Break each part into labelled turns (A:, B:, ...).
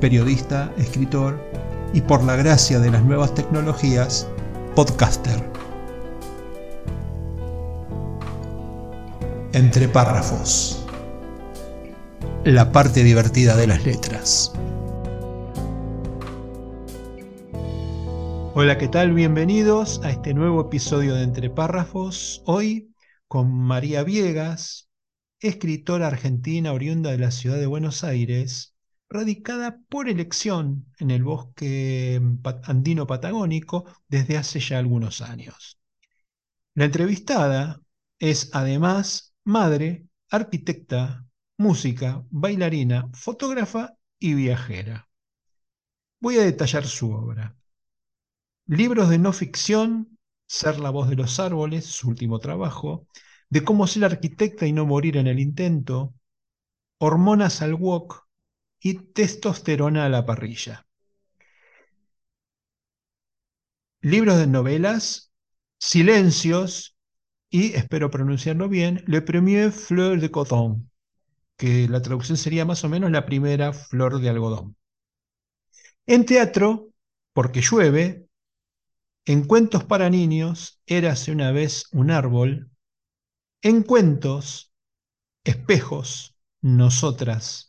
A: periodista, escritor y por la gracia de las nuevas tecnologías, podcaster. Entre párrafos. La parte divertida de las letras. Hola, ¿qué tal? Bienvenidos a este nuevo episodio de Entre párrafos. Hoy con María Viegas, escritora argentina oriunda de la ciudad de Buenos Aires, radicada por elección en el bosque andino patagónico desde hace ya algunos años. La entrevistada es además madre, arquitecta, música, bailarina, fotógrafa y viajera. Voy a detallar su obra. Libros de no ficción, Ser la voz de los árboles, su último trabajo, De cómo ser arquitecta y no morir en el intento, Hormonas al wok, y testosterona a la parrilla. Libros de novelas, Silencios y, espero pronunciarlo bien, Le Premier Fleur de Coton, que la traducción sería más o menos la primera flor de algodón. En teatro, porque llueve, en cuentos para niños, Érase una vez un árbol, en cuentos, espejos, nosotras,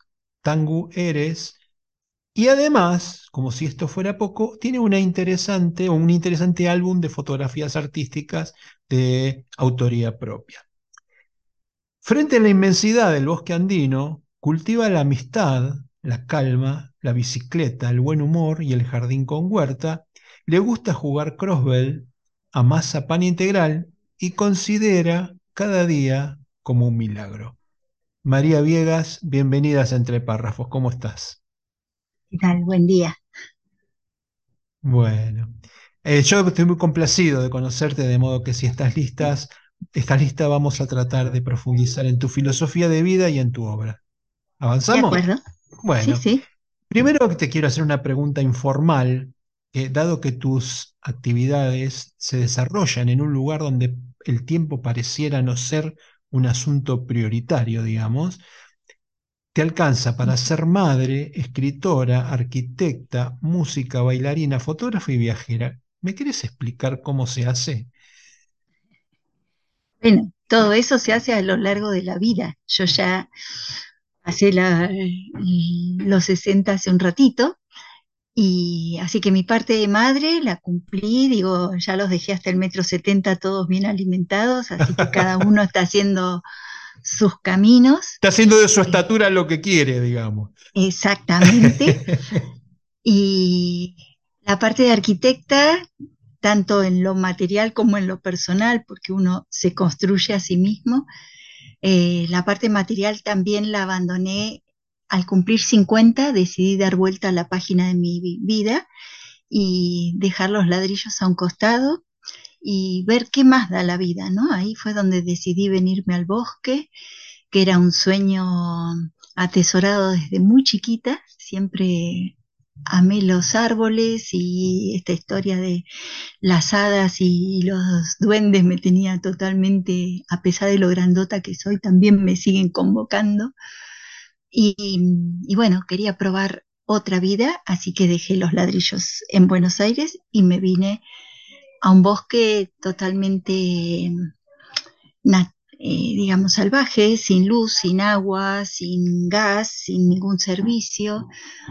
A: Tangu Eres. Y además, como si esto fuera poco, tiene una interesante un interesante álbum de fotografías artísticas de autoría propia. Frente a la inmensidad del bosque andino, cultiva la amistad, la calma, la bicicleta, el buen humor y el jardín con huerta. Le gusta jugar crossbell, amasa pan integral y considera cada día como un milagro. María Viegas, bienvenidas Entre Párrafos, ¿cómo estás?
B: ¿Qué tal? Buen día.
A: Bueno, eh, yo estoy muy complacido de conocerte, de modo que si estás listas, estás lista, vamos a tratar de profundizar en tu filosofía de vida y en tu obra. ¿Avanzamos?
B: De acuerdo.
A: Bueno, sí, sí. primero te quiero hacer una pregunta informal, dado que tus actividades se desarrollan en un lugar donde el tiempo pareciera no ser un asunto prioritario, digamos, te alcanza para ser madre, escritora, arquitecta, música, bailarina, fotógrafa y viajera. ¿Me quieres explicar cómo se hace?
B: Bueno, todo eso se hace a lo largo de la vida. Yo ya pasé los 60 hace un ratito y así que mi parte de madre la cumplí, digo, ya los dejé hasta el metro setenta todos bien alimentados, así que cada uno está haciendo sus caminos.
A: Está haciendo de su estatura lo que quiere, digamos.
B: Exactamente. y la parte de arquitecta, tanto en lo material como en lo personal, porque uno se construye a sí mismo, eh, la parte material también la abandoné al cumplir 50 decidí dar vuelta a la página de mi vida y dejar los ladrillos a un costado y ver qué más da la vida, ¿no? Ahí fue donde decidí venirme al bosque, que era un sueño atesorado desde muy chiquita, siempre amé los árboles y esta historia de las hadas y los duendes me tenía totalmente, a pesar de lo grandota que soy, también me siguen convocando. Y, bueno, quería probar otra vida, así que dejé los ladrillos en Buenos Aires y me vine a un bosque totalmente, eh, digamos, salvaje, sin luz, sin agua, sin gas, sin ningún servicio,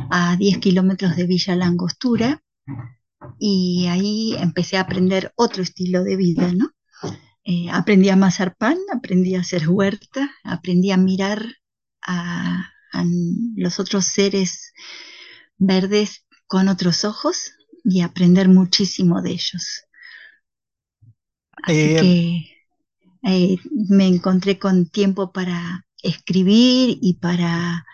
B: a 10 kilómetros de Villa Langostura. Y ahí empecé a aprender otro estilo de vida, ¿no? Eh, aprendí a amasar pan, aprendí a hacer huerta, aprendí a mirar a, los otros seres verdes con otros ojos y aprender muchísimo de ellos. Así eh, que eh, me encontré con tiempo para escribir y para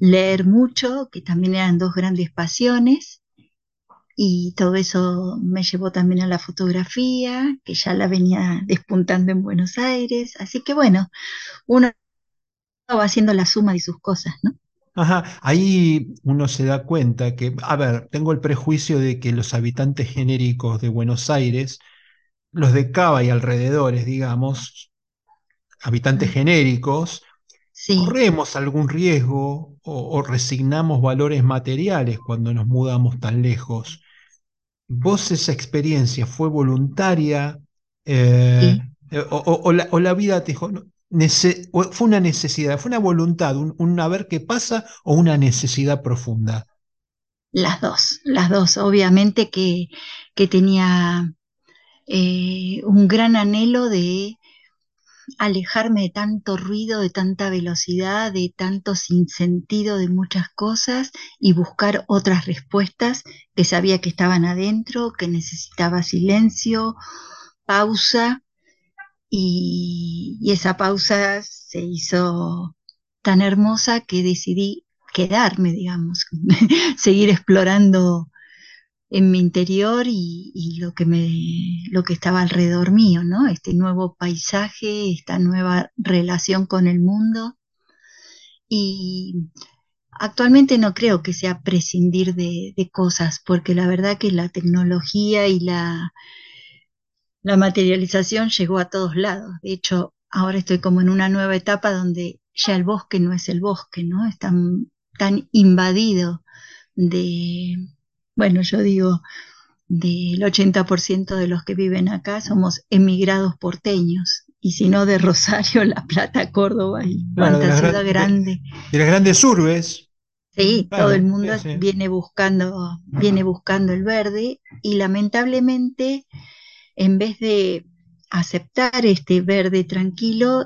B: leer mucho, que también eran dos grandes pasiones, y todo eso me llevó también a la fotografía, que ya la venía despuntando en Buenos Aires, así que bueno, uno va haciendo la suma de sus cosas, ¿no?
A: Ajá, ahí uno se da cuenta que, a ver, tengo el prejuicio de que los habitantes genéricos de Buenos Aires, los de Cava y alrededores, digamos, habitantes genéricos,
B: Sí,
A: corremos algún riesgo o, o resignamos valores materiales cuando nos mudamos tan lejos. ¿Vos esa experiencia fue voluntaria eh,
B: sí,
A: eh, o, o- o la, o la vida te dijo, no, fue una necesidad, fue una voluntad, un, un a ver qué pasa o una necesidad profunda?
B: las dos, las dos. Obviamente que, que tenía eh, un gran anhelo de alejarme de tanto ruido, de tanta velocidad, de tanto sinsentido de muchas cosas y buscar otras respuestas que sabía que estaban adentro, que necesitaba silencio, pausa y, esa pausa se hizo tan hermosa que decidí quedarme, digamos, seguir explorando en mi interior y, y lo que me, lo que estaba alrededor mío, ¿no? Este nuevo paisaje, esta nueva relación con el mundo. Y actualmente no creo que sea prescindir de, de cosas, porque la verdad que la tecnología y la, la materialización llegó a todos lados. De hecho, ahora estoy como en una nueva etapa donde ya el bosque no es el bosque, ¿no? Es tan, tan invadido de, bueno, yo digo, del 80% de los que viven acá somos emigrados porteños, y si no de Rosario, La Plata, Córdoba y
A: Claro,
B: cuánta ciudad
A: gran- de,
B: grande.
A: de las grandes urbes,
B: Sí, todo el mundo
A: sí, sí.
B: viene buscando, viene buscando el verde y lamentablemente en vez de aceptar este verde tranquilo,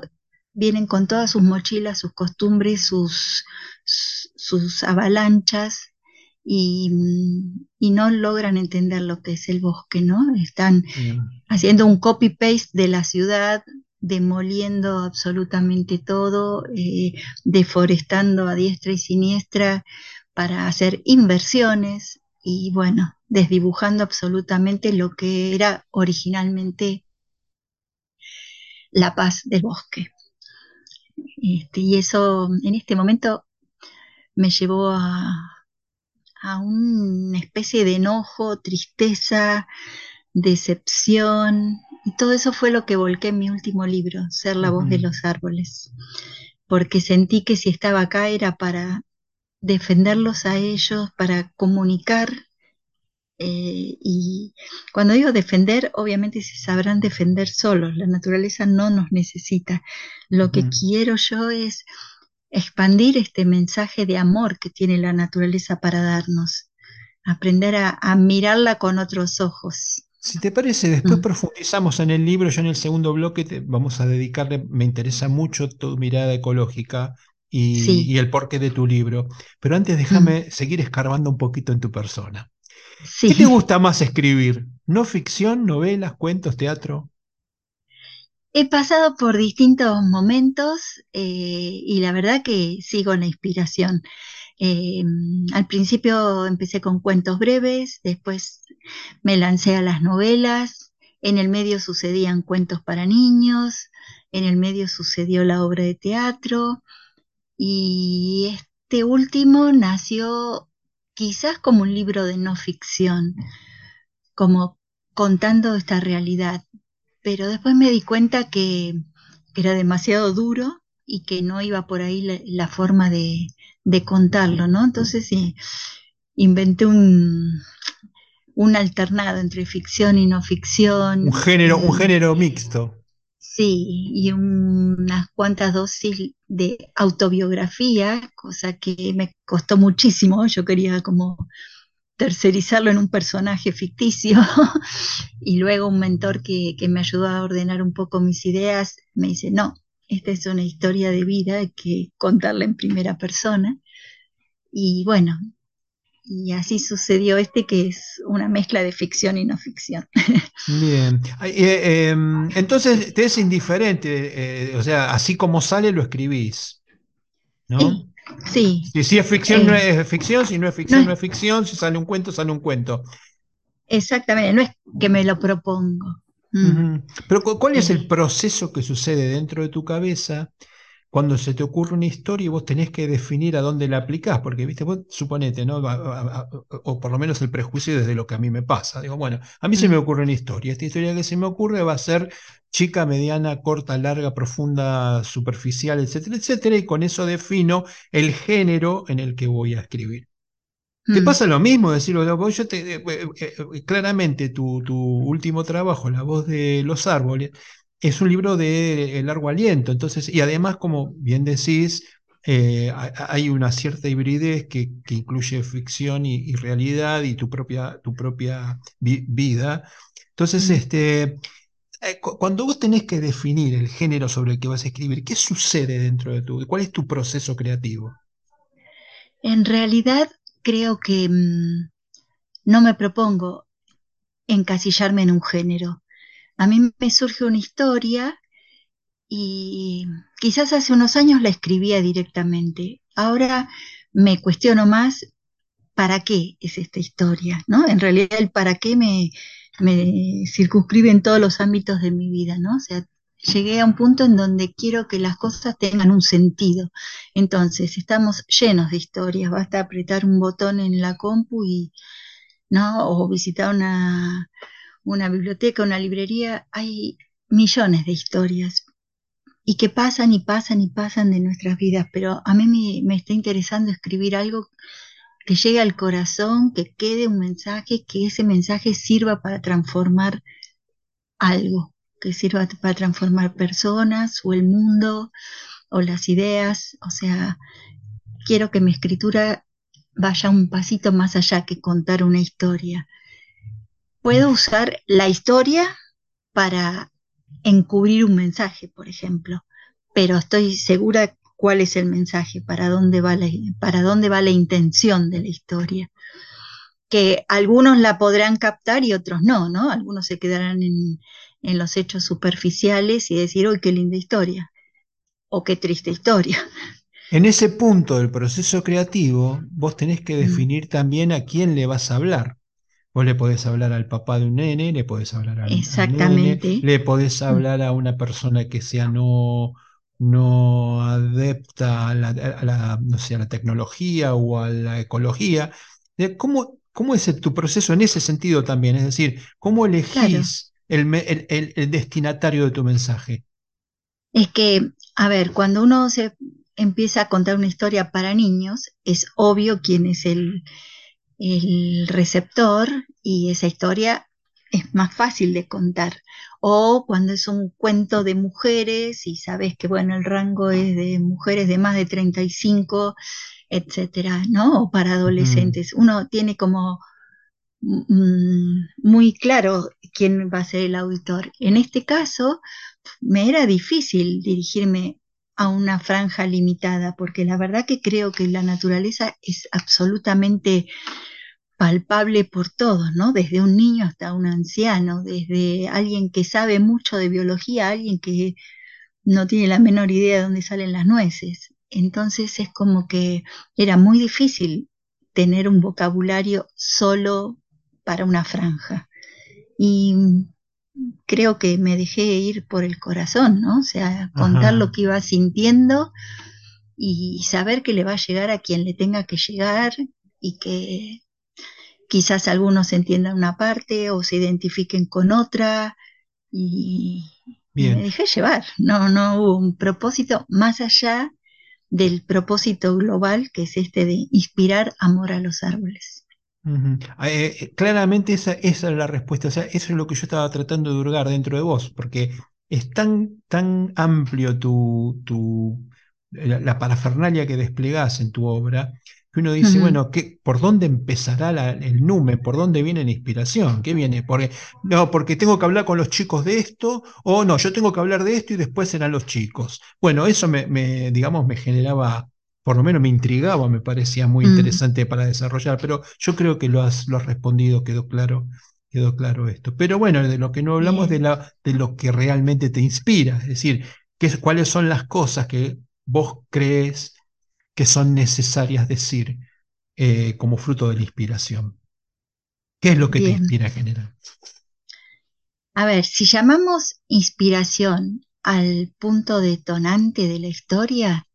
B: vienen con todas sus mochilas, sus costumbres, sus, sus avalanchas y, y no logran entender lo que es el bosque, ¿no? Están
A: Mm.
B: haciendo un copy-paste de la ciudad, demoliendo absolutamente todo, eh, deforestando a diestra y siniestra para hacer inversiones y bueno, desdibujando absolutamente lo que era originalmente la paz del bosque. Este, y eso en este momento me llevó a, a una especie de enojo, tristeza, decepción, y todo eso fue lo que volqué en mi último libro, Ser la voz de los árboles, porque sentí que si estaba acá era para defenderlos a ellos, para comunicar. eh, y cuando digo defender, obviamente se sabrán defender solos, la naturaleza no nos necesita. Lo que quiero yo es expandir este mensaje de amor que tiene la naturaleza para darnos, aprender a, a mirarla con otros ojos.
A: Si te parece, después
B: Mm,
A: profundizamos en el libro. Yo en el segundo bloque te- vamos a dedicarle, me interesa mucho tu mirada ecológica y,
B: Sí,
A: y el porqué de tu libro. Pero antes
B: mm,
A: déjame seguir escarbando un poquito en tu persona. ¿Qué te gusta más escribir? ¿No ficción, novelas, cuentos, teatro?
B: He pasado por distintos momentos eh, y la verdad que sigo la inspiración. Eh, al principio empecé con cuentos breves, después me lancé a las novelas, en el medio sucedían cuentos para niños, en el medio sucedió la obra de teatro y este último nació quizás como un libro de no ficción, como contando esta realidad, pero después me di cuenta que era demasiado duro y que no iba por ahí la, la forma de, de, contarlo, ¿no? Entonces sí, inventé un, un alternado entre ficción y no ficción.
A: Un género, un género mixto.
B: Sí, y un, unas cuantas dosis de autobiografía, cosa que me costó muchísimo. Yo quería como tercerizarlo en un personaje ficticio y luego un mentor que, que, me ayudó a ordenar un poco mis ideas me dice, no, esta es una historia de vida, hay que contarla en primera persona. Y bueno, y así sucedió este que es una mezcla de ficción y no ficción.
A: Bien, eh, eh, entonces te es indiferente, eh, o sea, así como sale lo escribís, ¿no?
B: Sí, Sí.
A: Si, es ficción, no es ficción, si no es ficción, no es, ficción, si sale un cuento, sale un cuento.
B: Exactamente, no es que me lo propongo.
A: Mm. Pero ¿cuál es el proceso que sucede dentro de tu cabeza cuando se te ocurre una historia y vos tenés que definir a dónde la aplicás, porque, viste, vos suponete, ¿no? O por lo menos el prejuicio desde lo que a mí me pasa. Digo, bueno, a mí se me mm. ocurre una historia. Esta historia que se me ocurre va a ser chica, mediana, corta, larga, profunda, superficial, etcétera, etcétera, y con eso defino el género en el que voy a escribir. ¿Te mm. pasa lo mismo? Decirlo, yo te, eh, eh, eh, claramente tu, tu último trabajo, La voz de los árboles, es un libro de largo aliento, entonces, y además, como bien decís, eh, hay una cierta hibridez que, incluye ficción y, realidad y tu propia, tu propia vida. Entonces, este, eh, cuando vos tenés que definir el género sobre el que vas a escribir, ¿qué sucede dentro de tu, cuál es tu proceso creativo?
B: En realidad, creo que mm, no me propongo encasillarme en un género a mí me surge una historia y quizás hace unos años la escribía directamente. Ahora me cuestiono más para qué es esta historia, ¿no? En realidad el para qué me, circunscribe en todos los ámbitos de mi vida, ¿no? O sea, llegué a un punto en donde quiero que las cosas tengan un sentido. Entonces, estamos llenos de historias, basta apretar un botón en la compu y, ¿no? O visitar una, una biblioteca, una librería, hay millones de historias y que pasan y pasan y pasan de nuestras vidas, pero a mí me, está interesando escribir algo que llegue al corazón, que quede un mensaje, que ese mensaje sirva para transformar algo, que sirva para transformar personas o el mundo o las ideas, o sea, quiero que mi escritura vaya un pasito más allá que contar una historia puedo usar la historia para encubrir un mensaje, por ejemplo, pero estoy segura cuál es el mensaje, para dónde va la, para dónde va la intención de la historia. Que algunos la podrán captar y otros no, ¿no? Algunos se quedarán en, en los hechos superficiales y decir, ¡uy, qué linda historia! O qué triste historia.
A: En ese punto del proceso creativo, vos tenés que mm. definir también a quién le vas a hablar. Vos le podés hablar al papá de un nene, le podés hablar al, Exactamente. le podés hablar a una persona que sea no, no adepta a la, no sé, a la tecnología o a la ecología. ¿Cómo, cómo es tu proceso en ese sentido también? Es decir, ¿cómo elegís el, el, destinatario de tu mensaje?
B: Es que, a ver, cuando uno se empieza a contar una historia para niños, es obvio quién es el, el receptor y esa historia es más fácil de contar. O cuando es un cuento de mujeres y sabes que, bueno, el rango es de mujeres de más de 35, etcétera, ¿no? O para adolescentes. Uno tiene como mm, muy claro quién va a ser el auditor. En este caso, me era difícil dirigirme a una franja limitada, porque la verdad que creo que la naturaleza es absolutamente palpable por todos, ¿no? Desde un niño hasta un anciano, desde alguien que sabe mucho de biología alguien que no tiene la menor idea de dónde salen las nueces. Entonces es como que era muy difícil tener un vocabulario solo para una franja. Y creo que me dejé ir por el corazón, ¿no? O sea, contar lo que iba sintiendo y saber que le va a llegar a quien le tenga que llegar y que quizás algunos entiendan una parte o se identifiquen con otra y, me dejé llevar. No, no hubo un propósito más allá del propósito global que es este de inspirar amor a los árboles.
A: Ah, eh, eh, claramente esa, esa, es la respuesta, o sea, eso es lo que yo estaba tratando de hurgar dentro de vos, porque es tan, tan amplio tu, tu, la, parafernalia que desplegás en tu obra, que uno dice, bueno, ¿qué, ¿por dónde empezará el numen? ¿Por dónde viene la inspiración? ¿Qué viene? Porque, no, porque tengo que hablar con los chicos de esto, o no, yo tengo que hablar de esto y después serán los chicos. Bueno, eso me, me digamos, me generaba por lo menos me intrigaba, me parecía muy mm. interesante para desarrollar, pero yo creo que lo has, lo has respondido, quedó claro, quedó claro esto. Pero bueno, de lo que no hablamos de, la, de lo que realmente te inspira, es decir, cuáles son las cosas que vos crees que son necesarias decir eh, como fruto de la inspiración. ¿Qué es lo que te inspira a generar?
B: A ver, si llamamos inspiración al punto detonante de la historia,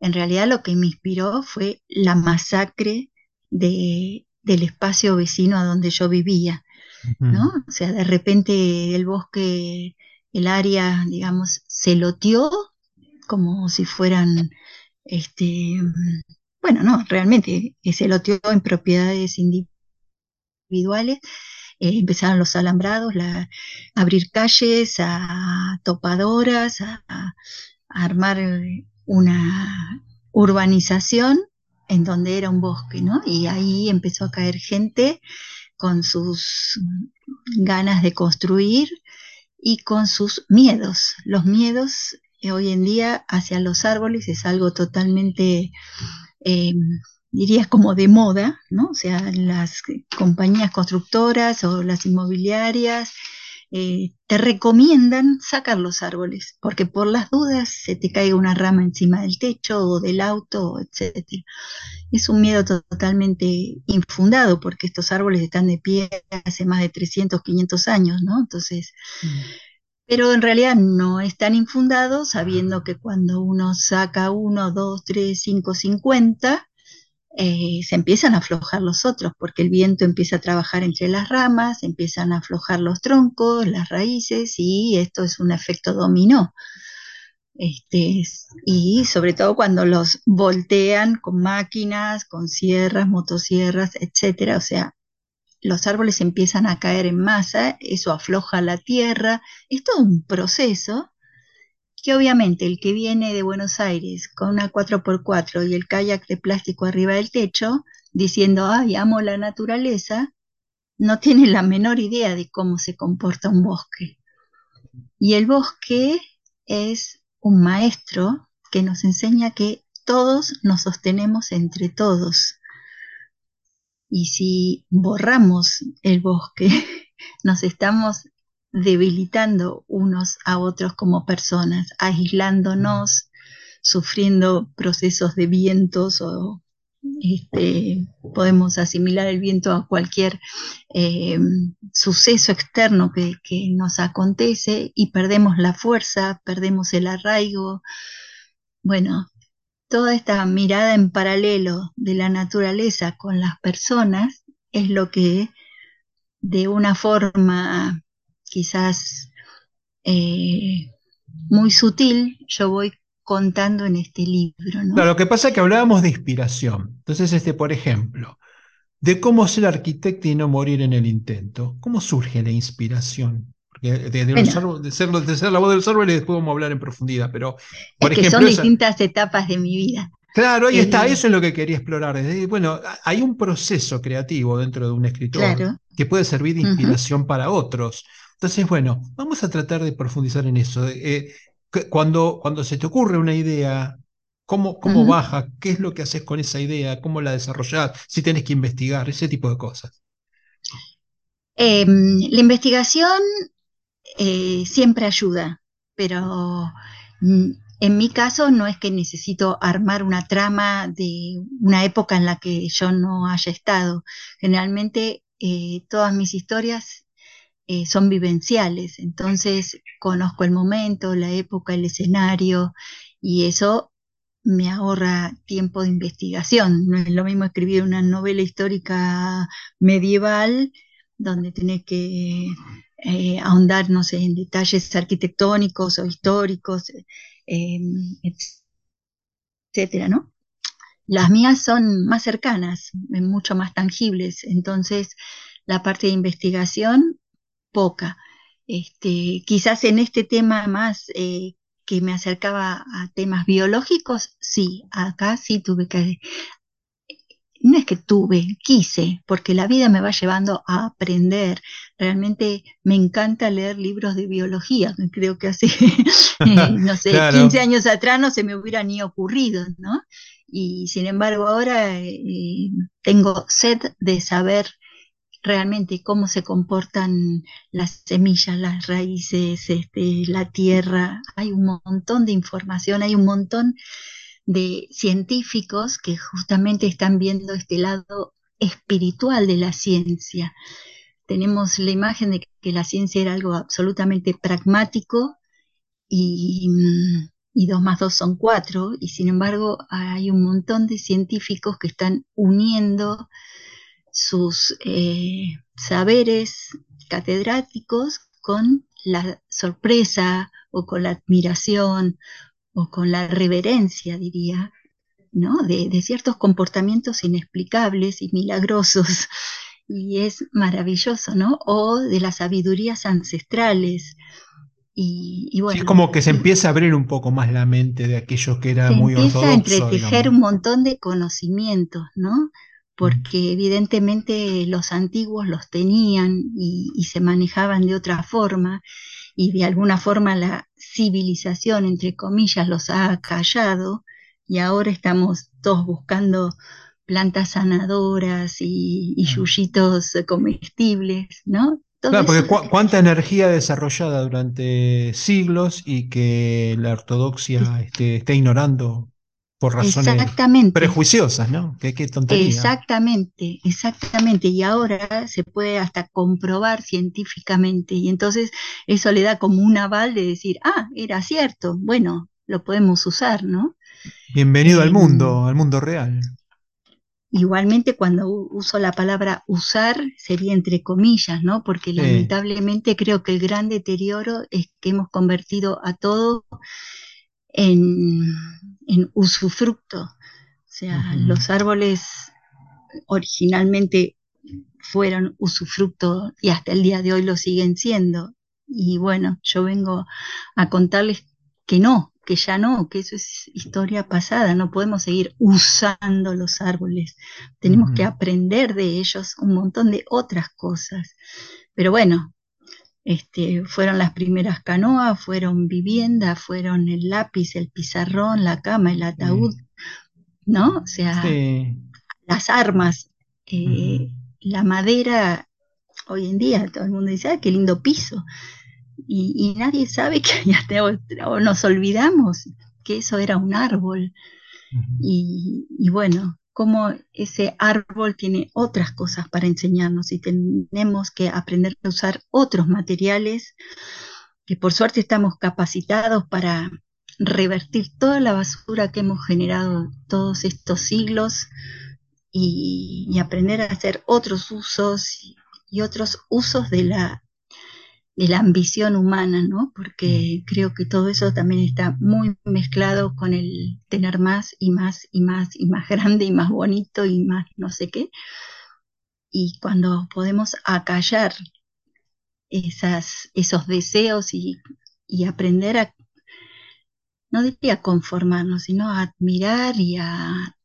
B: en realidad lo que me inspiró fue la masacre de, del espacio vecino a donde yo vivía, ¿no? O sea, de repente el bosque, el área, digamos, se loteó como si fueran, este, bueno, no, realmente se loteó en propiedades individuales eh, empezaron los alambrados, a abrir calles, a topadoras, a, armar una urbanización en donde era un bosque, ¿no? Y ahí empezó a caer gente con sus ganas de construir y con sus miedos. Los miedos eh, hoy en día hacia los árboles es algo totalmente eh, dirías como de moda, ¿no? O sea, las compañías constructoras o las inmobiliarias eh, te recomiendan sacar los árboles, porque por las dudas se te caiga una rama encima del techo o del auto, etc. Es un miedo totalmente infundado, porque estos árboles están de pie hace más de 300, 500 años, ¿no? Entonces, mm. pero en realidad no es tan infundado, sabiendo que cuando uno saca uno, dos, tres, cinco, cincuenta, eh, se empiezan a aflojar los otros, porque el viento empieza a trabajar entre las ramas, empiezan a aflojar los troncos, las raíces, y esto es un efecto dominó. Este, y sobre todo cuando los voltean con máquinas, con sierras, motosierras, etcétera, o sea, los árboles empiezan a caer en masa, eso afloja la tierra, es todo un proceso que obviamente el que viene de Buenos Aires con una 4x4 y el kayak de plástico arriba del techo, diciendo, ay, amo la naturaleza, no tiene la menor idea de cómo se comporta un bosque. Y el bosque es un maestro que nos enseña que todos nos sostenemos entre todos. Y si borramos el bosque, nos estamos debilitando unos a otros como personas, aislándonos, sufriendo procesos de vientos o este, podemos asimilar el viento a cualquier eh, suceso externo que, que, nos acontece y perdemos la fuerza, perdemos el arraigo. Bueno, toda esta mirada en paralelo de la naturaleza con las personas es lo que de una forma quizás eh, muy sutil, yo voy contando en este libro. ¿no?
A: Claro, lo que pasa es que hablábamos de inspiración. Entonces, este, por ejemplo, de cómo ser arquitecto y no morir en el intento. ¿Cómo surge la inspiración? Porque de, ser, la voz del los árboles después vamos a hablar en profundidad, pero
B: por es que son distintas etapas de mi vida.
A: Claro, ahí está, eso es lo que quería explorar. Bueno, hay un proceso creativo dentro de un escritor que puede servir de inspiración para otros. Entonces, bueno, vamos a tratar de profundizar en eso. Eh, cuando, cuando se te ocurre una idea, ¿cómo, cómo baja? ¿Qué es lo que haces con esa idea? ¿Cómo la desarrollas? Si tienes que investigar, ese tipo de cosas.
B: Em, la investigación eh, siempre ayuda, pero mm, en mi caso no es que necesito armar una trama de una época en la que yo no haya estado. Generalmente eh, todas mis historias eh, son vivenciales, entonces conozco el momento, la época, el escenario y eso me ahorra tiempo de investigación. No es lo mismo escribir una novela histórica medieval donde tenés que eh, ahondar, en detalles arquitectónicos o históricos, eh, etcétera, ¿no? Las mías son más cercanas, mucho más tangibles, entonces la parte de investigación poca. Este, quizás en este tema más eh, que me acercaba a temas biológicos, sí, acá sí tuve que, no es que tuve, quise, porque la vida me va llevando a aprender. Realmente me encanta leer libros de biología, creo que hace, no sé, 15 años atrás no se me hubiera ni ocurrido, ¿no? Y sin embargo ahora eh, tengo sed de saber realmente cómo se comportan las semillas, las raíces, este, la tierra. Hay un montón de información, hay un montón de científicos que justamente están viendo este lado espiritual de la ciencia. Tenemos la imagen de que la ciencia era algo absolutamente pragmático y, y dos más dos son cuatro, y sin embargo hay un montón de científicos que están uniendo sus eh, saberes catedráticos con la sorpresa o con la admiración o con la reverencia, diría, ¿no? De, ciertos comportamientos inexplicables y milagrosos. Y es maravilloso, ¿no? O de las sabidurías ancestrales. Y, bueno,
A: es como que se empieza a abrir un poco más la mente de aquellos que eran muy
B: ortodoxos. Empieza a entretejer un montón de conocimientos, ¿no? Porque evidentemente los antiguos los tenían y, se manejaban de otra forma y de alguna forma la civilización, entre comillas, los ha callado y ahora estamos todos buscando plantas sanadoras y, y yuyitos comestibles, ¿no?
A: claro, porque cuánta energía desarrollada durante siglos y que la ortodoxia esté, esté ignorando por razones prejuiciosas, ¿no? Qué, tontería.
B: Exactamente, exactamente. Y ahora se puede hasta comprobar científicamente y entonces eso le da como un aval de decir, ah, era cierto, bueno, lo podemos usar, ¿no?
A: Bienvenido al em, mundo, al mundo real.
B: Igualmente cuando uso la palabra usar sería entre comillas, ¿no? Porque lamentablemente creo que el gran deterioro es que hemos convertido a todo en, usufructo. O sea, los árboles originalmente fueron usufructo y hasta el día de hoy lo siguen siendo. Y bueno, yo vengo a contarles que no, que ya no, que eso es historia pasada, no podemos seguir usando los árboles, tenemos que aprender de ellos un montón de otras cosas. Pero bueno, este, fueron las primeras canoas, fueron viviendas, fueron el lápiz, el pizarrón, la cama, el ataúd, ¿no? O sea, las armas, eh, la madera, hoy en día todo el mundo dice, ah, qué lindo piso. Y, nadie sabe que ya o nos olvidamos que eso era un árbol. y, y bueno, cómo ese árbol tiene otras cosas para enseñarnos y tenemos que aprender a usar otros materiales que por suerte estamos capacitados para revertir toda la basura que hemos generado todos estos siglos y, aprender a hacer otros usos y otros usos de la de la ambición humana, ¿no? Porque mm. creo que todo eso también está muy mezclado con el tener más y más y más y más grande y más bonito y más no sé qué. Y cuando podemos acallar esas, esos deseos y, aprender a, no diría conformarnos, sino a admirar y a,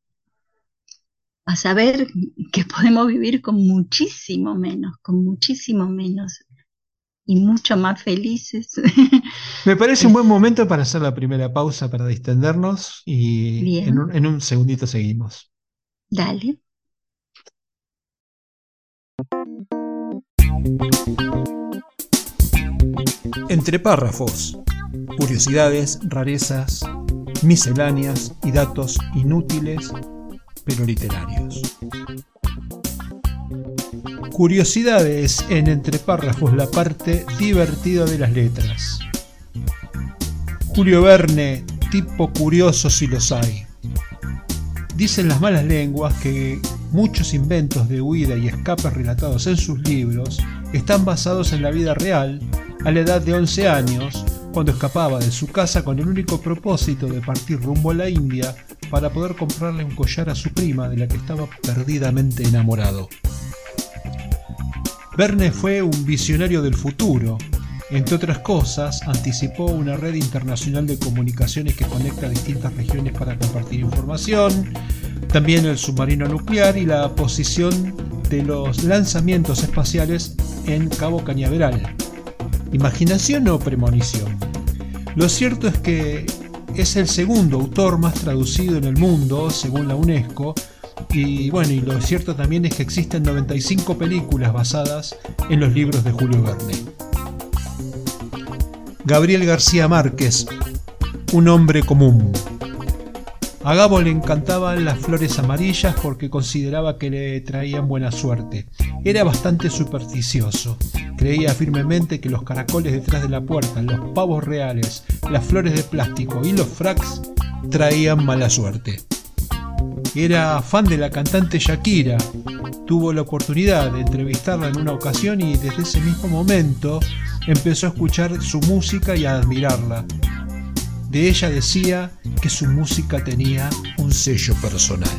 B: a saber que podemos vivir con muchísimo menos, con muchísimo menos y mucho más felices.
A: Me parece un buen momento para hacer la primera pausa para distendernos y en un, en un segundito seguimos.
B: Dale.
A: Entre párrafos, curiosidades, rarezas, misceláneas y datos inútiles pero literarios. Curiosidades en entre párrafos, la parte divertida de las letras. Julio Verne, tipo curioso si los hay. Dicen las malas lenguas que muchos inventos de huida y escape relatados en sus libros están basados en la vida real a la edad de 11 años, cuando escapaba de su casa con el único propósito de partir rumbo a la India para poder comprarle un collar a su prima de la que estaba perdidamente enamorado. Verne fue un visionario del futuro. Entre otras cosas, anticipó una red internacional de comunicaciones que conecta distintas regiones para compartir información, también el submarino nuclear y la posición de los lanzamientos espaciales en Cabo Cañaveral. ¿Imaginación o premonición? Lo cierto es que es el segundo autor más traducido en el mundo, según la UNESCO, y bueno, y lo cierto también es que existen 95 películas basadas en los libros de Julio Verne. Gabriel García Márquez, Un hombre común. A Gabo le encantaban las flores amarillas porque consideraba que le traían buena suerte. Era bastante supersticioso. Creía firmemente que los caracoles detrás de la puerta, los pavos reales, las flores de plástico y los fracs traían mala suerte. Era fan de la cantante Shakira. Tuvo la oportunidad de entrevistarla en una ocasión y desde ese mismo momento empezó a escuchar su música y a admirarla. De ella decía que su música tenía un sello personal.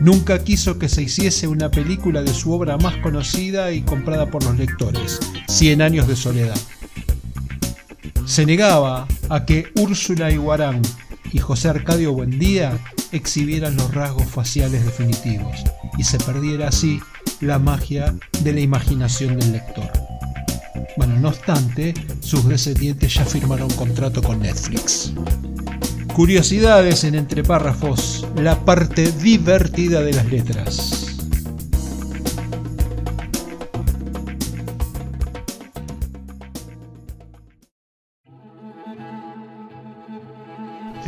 A: Nunca quiso que se hiciese una película de su obra más conocida y comprada por los lectores, Cien años de soledad. Se negaba a que Úrsula Iguarán y José Arcadio Buendía exhibieran los rasgos faciales definitivos y se perdiera así la magia de la imaginación del lector. Bueno, no obstante, sus descendientes ya firmaron contrato con Netflix. Curiosidades en entre párrafos, la parte divertida de las letras.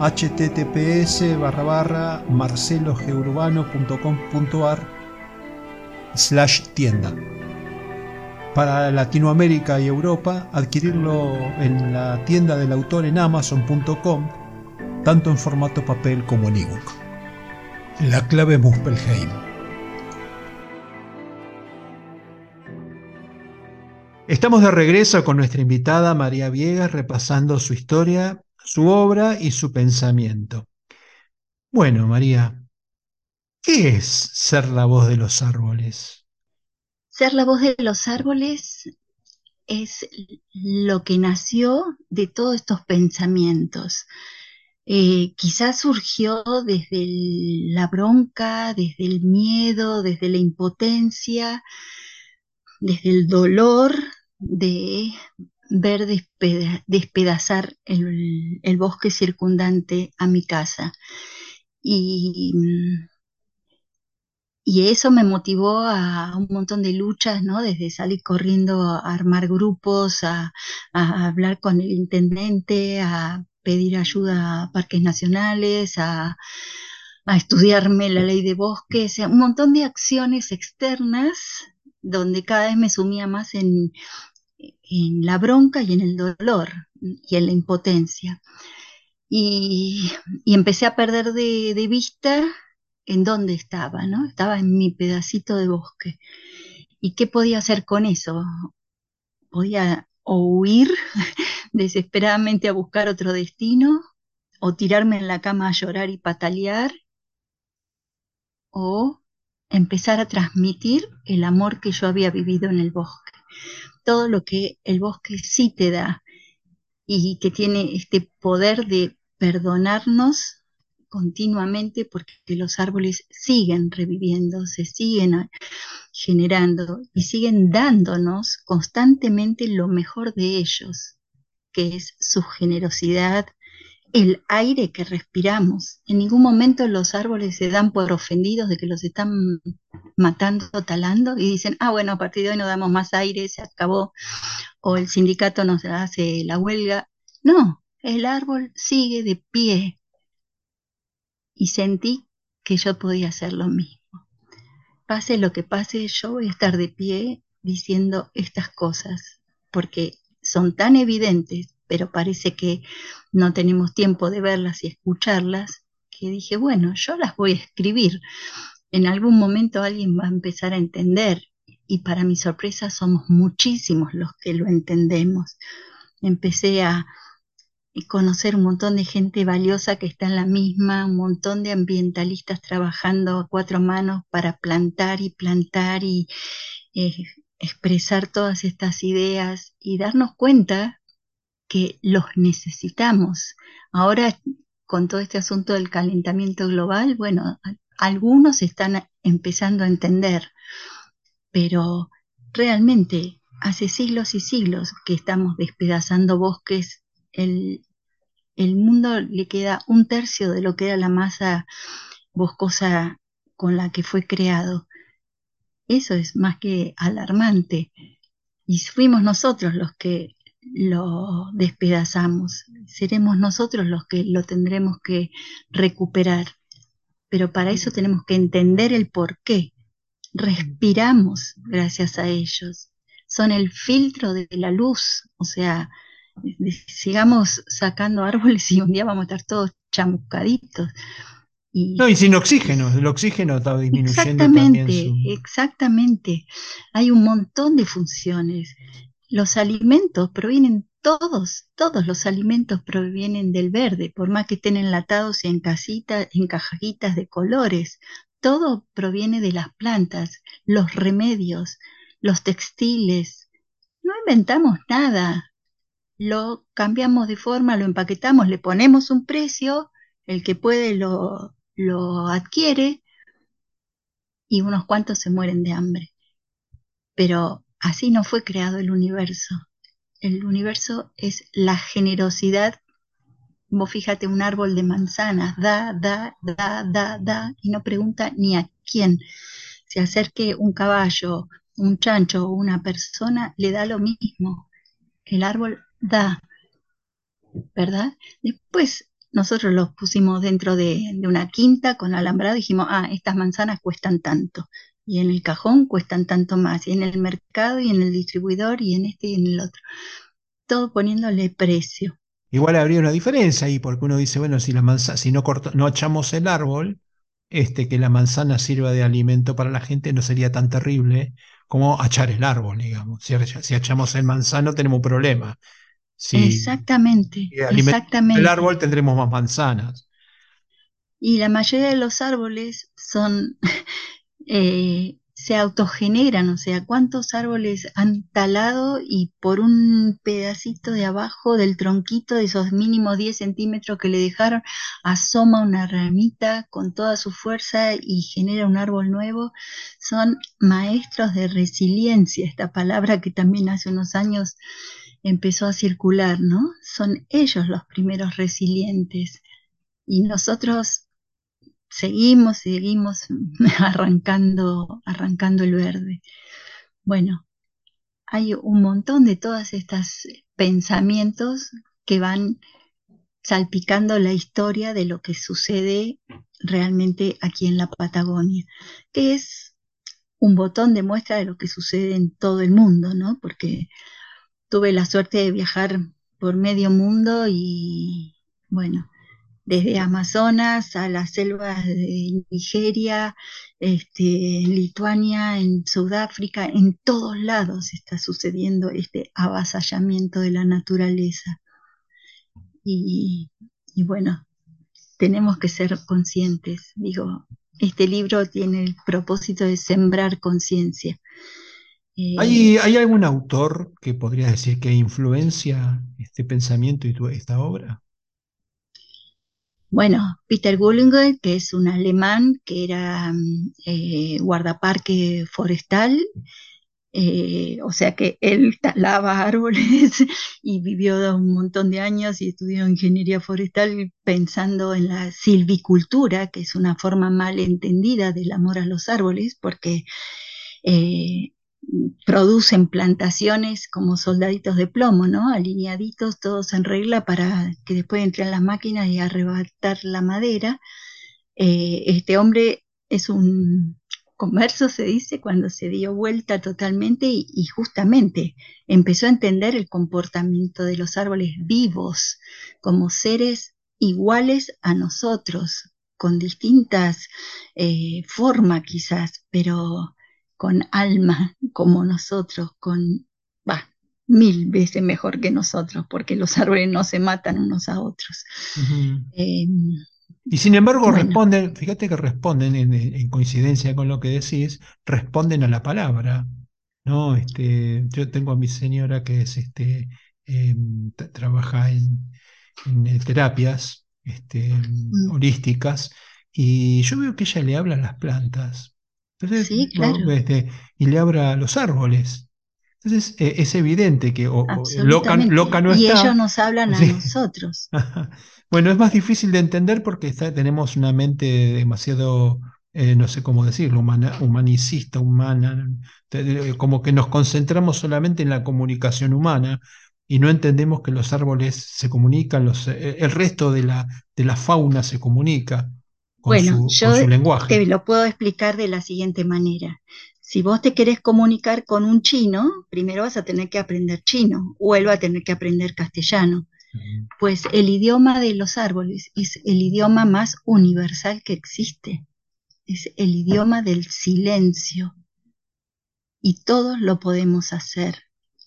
A: https barra barra marcelogeurbano.com.ar slash tienda para Latinoamérica y Europa, adquirirlo en la tienda del autor en amazon.com, tanto en formato papel como en ebook. La clave Muspelheim. Estamos de regreso con nuestra invitada María Viegas repasando su historia, su obra y su pensamiento. Bueno, María, ¿qué es ser la voz de los árboles?
B: Ser la voz de los árboles es lo que nació de todos estos pensamientos. Eh, quizás surgió desde la bronca, desde el miedo, desde la impotencia, desde el dolor de ver despedazar el, bosque circundante a mi casa. Y y eso me motivó a un montón de luchas, ¿no? Desde salir corriendo a armar grupos, a, hablar con el intendente, a pedir ayuda a parques nacionales, a, estudiarme la ley de bosques, un montón de acciones externas donde cada vez me sumía más en, la bronca y en el dolor y en la impotencia. Y, empecé a perder de vista en dónde estaba, ¿no? Estaba en mi pedacito de bosque. ¿Y qué podía hacer con eso? Podía o huir desesperadamente a buscar otro destino, o tirarme en la cama a llorar y patalear, o empezar a transmitir el amor que yo había vivido en el bosque. Todo lo que el bosque sí te da y que tiene este poder de perdonarnos continuamente porque los árboles siguen reviviendo, se siguen generando y siguen dándonos constantemente lo mejor de ellos, que es su generosidad, el aire que respiramos. En ningún momento los árboles se dan por ofendidos de que los están matando, talando y dicen, ah, bueno, a partir de hoy no damos más aire, se acabó, o el sindicato nos hace la huelga. No, el árbol sigue de pie, y sentí que yo podía hacer lo mismo. Pase lo que pase, yo voy a estar de pie diciendo estas cosas, porque son tan evidentes, pero parece que no tenemos tiempo de verlas y escucharlas, que dije, bueno, yo las voy a escribir. En algún momento alguien va a empezar a entender y para mi sorpresa somos muchísimos los que lo entendemos. Empecé a conocer un montón de gente valiosa que está en la misma, un montón de ambientalistas trabajando a cuatro manos para plantar y plantar y eh, expresar todas estas ideas y darnos cuenta que los necesitamos. Ahora, con todo este asunto del calentamiento global, bueno, algunos están empezando a entender, pero realmente hace siglos y siglos que estamos despedazando bosques, el, el mundo le queda un tercio de lo que era la masa boscosa con la que fue creado. Eso es más que alarmante. Y fuimos nosotros los que lo despedazamos. Seremos nosotros los que lo tendremos que recuperar. Pero para eso tenemos que entender el por qué. Respiramos gracias a ellos. Son el filtro de la luz. O sea, sigamos sacando árboles y un día vamos a estar todos chamuscaditos.
A: no, y sin oxígeno, el oxígeno está disminuyendo.
B: Exactamente, exactamente. Hay un montón de funciones. Los alimentos provienen todos, todos los alimentos provienen del verde, por más que estén enlatados en casitas, en cajitas de colores. Todo proviene de las plantas, los remedios, los textiles. No inventamos nada, lo cambiamos de forma, lo empaquetamos, le ponemos un precio, el que puede lo, lo adquiere y unos cuantos se mueren de hambre. Pero así no fue creado el universo. El universo es la generosidad. Vos fíjate un árbol de manzanas, da, da, da, da, da, y no pregunta ni a quién. Se acerque un caballo, un chancho o una persona, le da lo mismo. El árbol da, ¿verdad? Después nosotros los pusimos dentro de, una quinta con alambrado y dijimos, ah, estas manzanas cuestan tanto. Y en el cajón cuestan tanto más. Y en el mercado y en el distribuidor y en este y en el otro. Todo poniéndole precio.
A: Igual habría una diferencia ahí, porque uno dice, bueno, si la manzana, si no, no echamos el árbol, este, que la manzana sirva de alimento para la gente no sería tan terrible como echar el árbol, digamos. Si, si echamos el manzano tenemos un problema
B: exactamente, exactamente.
A: El árbol tendremos más manzanas.
B: Y la mayoría de los árboles son, eh, se autogeneran, o sea, cuántos árboles han talado y por un pedacito de abajo del tronquito de esos mínimos 10 centímetros que le dejaron, asoma una ramita con toda su fuerza y genera un árbol nuevo. Son maestros de resiliencia, esta palabra que también hace unos años empezó a circular, ¿no? Son ellos los primeros resilientes y nosotros seguimos, seguimos arrancando, arrancando el verde. Bueno, hay un montón de todas estas pensamientos que van salpicando la historia de lo que sucede realmente aquí en la Patagonia, que es un botón de muestra de lo que sucede en todo el mundo, ¿no? Porque tuve la suerte de viajar por medio mundo y bueno, desde Amazonas a las selvas de Nigeria, este, en Lituania, en Sudáfrica, en todos lados está sucediendo este avasallamiento de la naturaleza. Y, bueno, tenemos que ser conscientes. Digo, este libro tiene el propósito de sembrar conciencia.
A: Eh, ¿Hay, algún autor que podrías decir que influencia este pensamiento y esta obra?
B: Bueno, Peter Gullinger, que es un alemán que era mm, eh, guardaparque forestal, eh, o sea que él talaba árboles y vivió un montón de años y estudió ingeniería forestal pensando en la silvicultura, que es una forma mal entendida del amor a los árboles, porque producen plantaciones como soldaditos de plomo, ¿no? Alineaditos, todos en regla para que después entren las máquinas y arrebatar la madera. Eh, este hombre es un converso, se dice, cuando se dio vuelta totalmente y, justamente empezó a entender el comportamiento de los árboles vivos como seres iguales a nosotros, con distintas eh, formas quizás, pero con alma como nosotros, con, mil veces mejor que nosotros, porque los árboles no se matan unos a otros.
A: Em, y sin embargo responden, fíjate que responden en, coincidencia con lo que decís, responden a la palabra. ¿no? Este, yo tengo a mi señora que es este, em, trabaja en, eh, terapias este, mm. holísticas y yo veo que ella le habla a las plantas. Entonces,
B: sí, claro.
A: Este, y le habla a los árboles. Entonces e, es evidente que loca, no está.
B: Y ellos nos hablan a nosotros.
A: bueno, es más difícil de entender porque tenemos una mente demasiado, eh, no sé cómo decirlo, humanicista, humana, como que nos concentramos solamente en la comunicación humana y no entendemos que los árboles se comunican, los, eh, el resto de la, de la fauna se comunica con, su, yo su lenguaje.
B: Te lo puedo explicar de la siguiente manera. Si vos te querés comunicar con un chino, primero vas a tener que aprender chino o él va a tener que aprender castellano. Pues el idioma de los árboles es el idioma más universal que existe. Es el idioma del silencio. Y todos lo podemos hacer.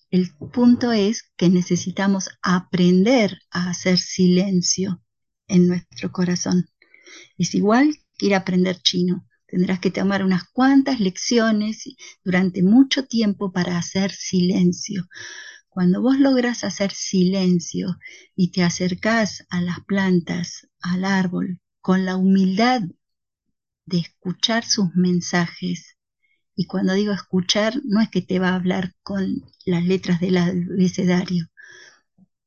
B: El punto es que necesitamos aprender a hacer silencio en nuestro corazón. Es igual que ir a aprender chino. Tendrás que tomar unas cuantas lecciones durante mucho tiempo para hacer silencio. Cuando vos logras hacer silencio y te acercás a las plantas, al árbol, con la humildad de escuchar sus mensajes, y cuando digo escuchar, no es que te va a hablar con las letras del abecedario,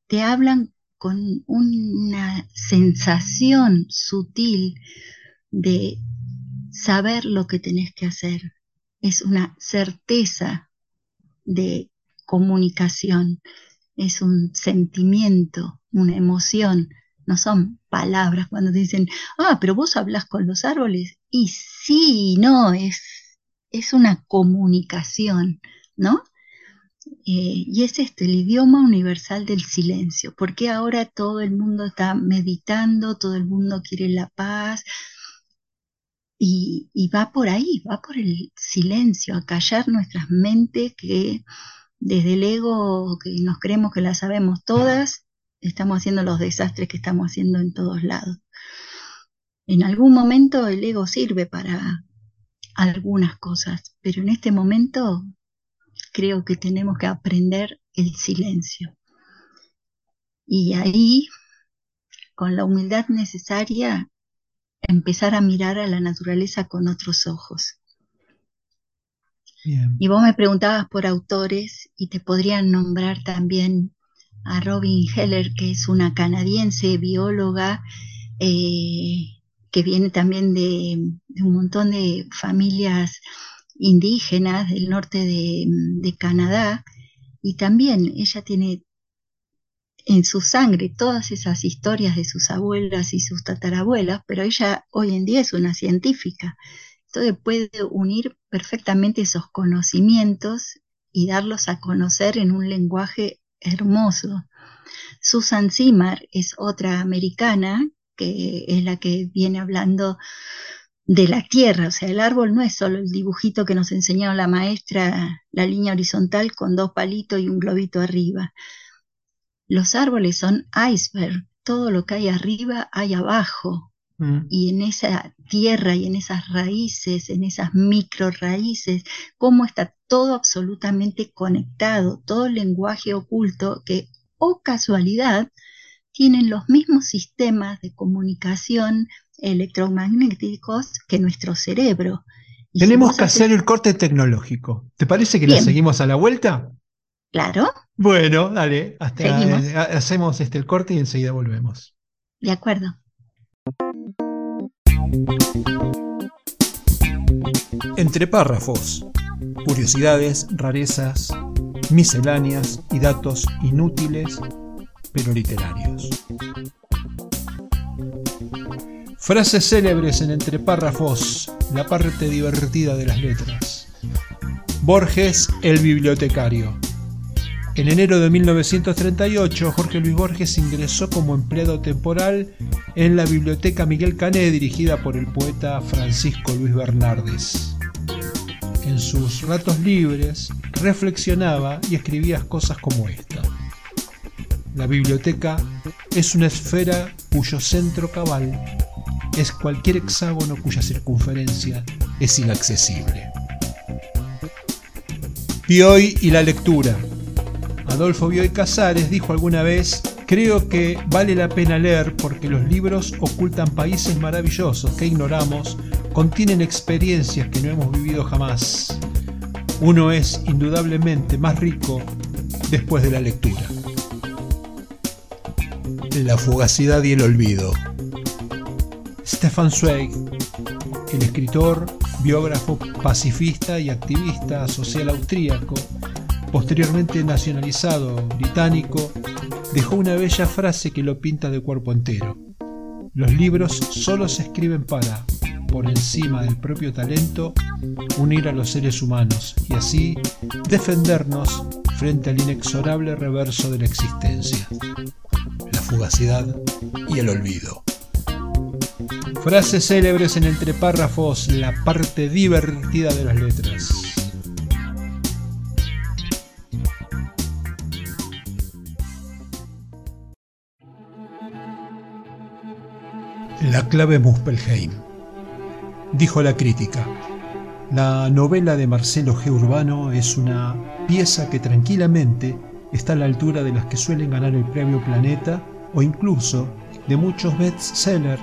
B: te hablan con una sensación sutil de saber lo que tenés que hacer. Es una certeza de comunicación, es un sentimiento, una emoción, no son palabras cuando dicen, ah, pero vos hablas con los árboles. Y sí, no, es, es una comunicación, ¿no? Eh, y es este, el idioma universal del silencio. porque ahora todo el mundo está meditando, todo el mundo quiere la paz, y, va por ahí, va por el silencio, a callar nuestras mentes que desde el ego que nos creemos que la sabemos todas, estamos haciendo los desastres que estamos haciendo en todos lados. En algún momento el ego sirve para algunas cosas, pero en este momento creo que tenemos que aprender el silencio. Y ahí, con la humildad necesaria, empezar a mirar a la naturaleza con otros ojos. Y vos me preguntabas por autores y te podrían nombrar también a Robin Heller, que es una canadiense bióloga eh, que viene también de, un montón de familias indígenas del norte de Canadá. Y también ella tiene en su sangre todas esas historias de sus abuelas y sus tatarabuelas, pero ella hoy en día es una científica. Entonces puede unir perfectamente esos conocimientos y darlos a conocer en un lenguaje hermoso. Susan Zimmer es otra americana que es la que viene hablando de la tierra, o sea, el árbol no es solo el dibujito que nos enseñó la maestra, la línea horizontal con dos palitos y un globito arriba. Los árboles son iceberg, todo lo que hay arriba hay abajo. Mm. Y en esa tierra y en esas raíces, en esas micro raíces, cómo está todo absolutamente conectado, todo el lenguaje oculto que, o oh casualidad, tienen los mismos sistemas de comunicación electromagnéticos que nuestro cerebro.
A: Tenemos que hacer el corte tecnológico. ¿Te parece que le seguimos a la vuelta?
B: Claro.
A: Bueno, dale, hasta eh, hacemos este el corte y enseguida volvemos.
B: De acuerdo.
A: Entre párrafos, curiosidades, rarezas, misceláneas y datos inútiles pero literarios. Frases célebres en entre párrafos, la parte divertida de las letras. Borges, el bibliotecario En enero de 1938, Jorge Luis Borges ingresó como empleado temporal en la Biblioteca Miguel Cané, dirigida por el poeta Francisco Luis Bernardes. En sus ratos libres reflexionaba y escribía cosas como esta. La biblioteca es una esfera cuyo centro cabal es cualquier hexágono cuya circunferencia es inaccesible. Bioy y la lectura. Adolfo Bioy Casares dijo alguna vez, creo que vale la pena leer porque los libros ocultan países maravillosos que ignoramos, contienen experiencias que no hemos vivido jamás. Uno es indudablemente más rico después de la lectura. La fugacidad y el olvido. Stefan Zweig, el escritor, biógrafo pacifista y activista social austríaco, posteriormente nacionalizado británico, dejó una bella frase que lo pinta de cuerpo entero. Los libros solo se escriben para, por encima del propio talento, unir a los seres humanos y así defendernos frente al inexorable reverso de la existencia, la fugacidad y el olvido. Frases célebres en entre párrafos, la parte divertida de las letras. La clave Muspelheim. Dijo la crítica. La novela de Marcelo G. Urbano es una pieza que tranquilamente está a la altura de las que suelen ganar el premio Planeta o incluso de muchos bestsellers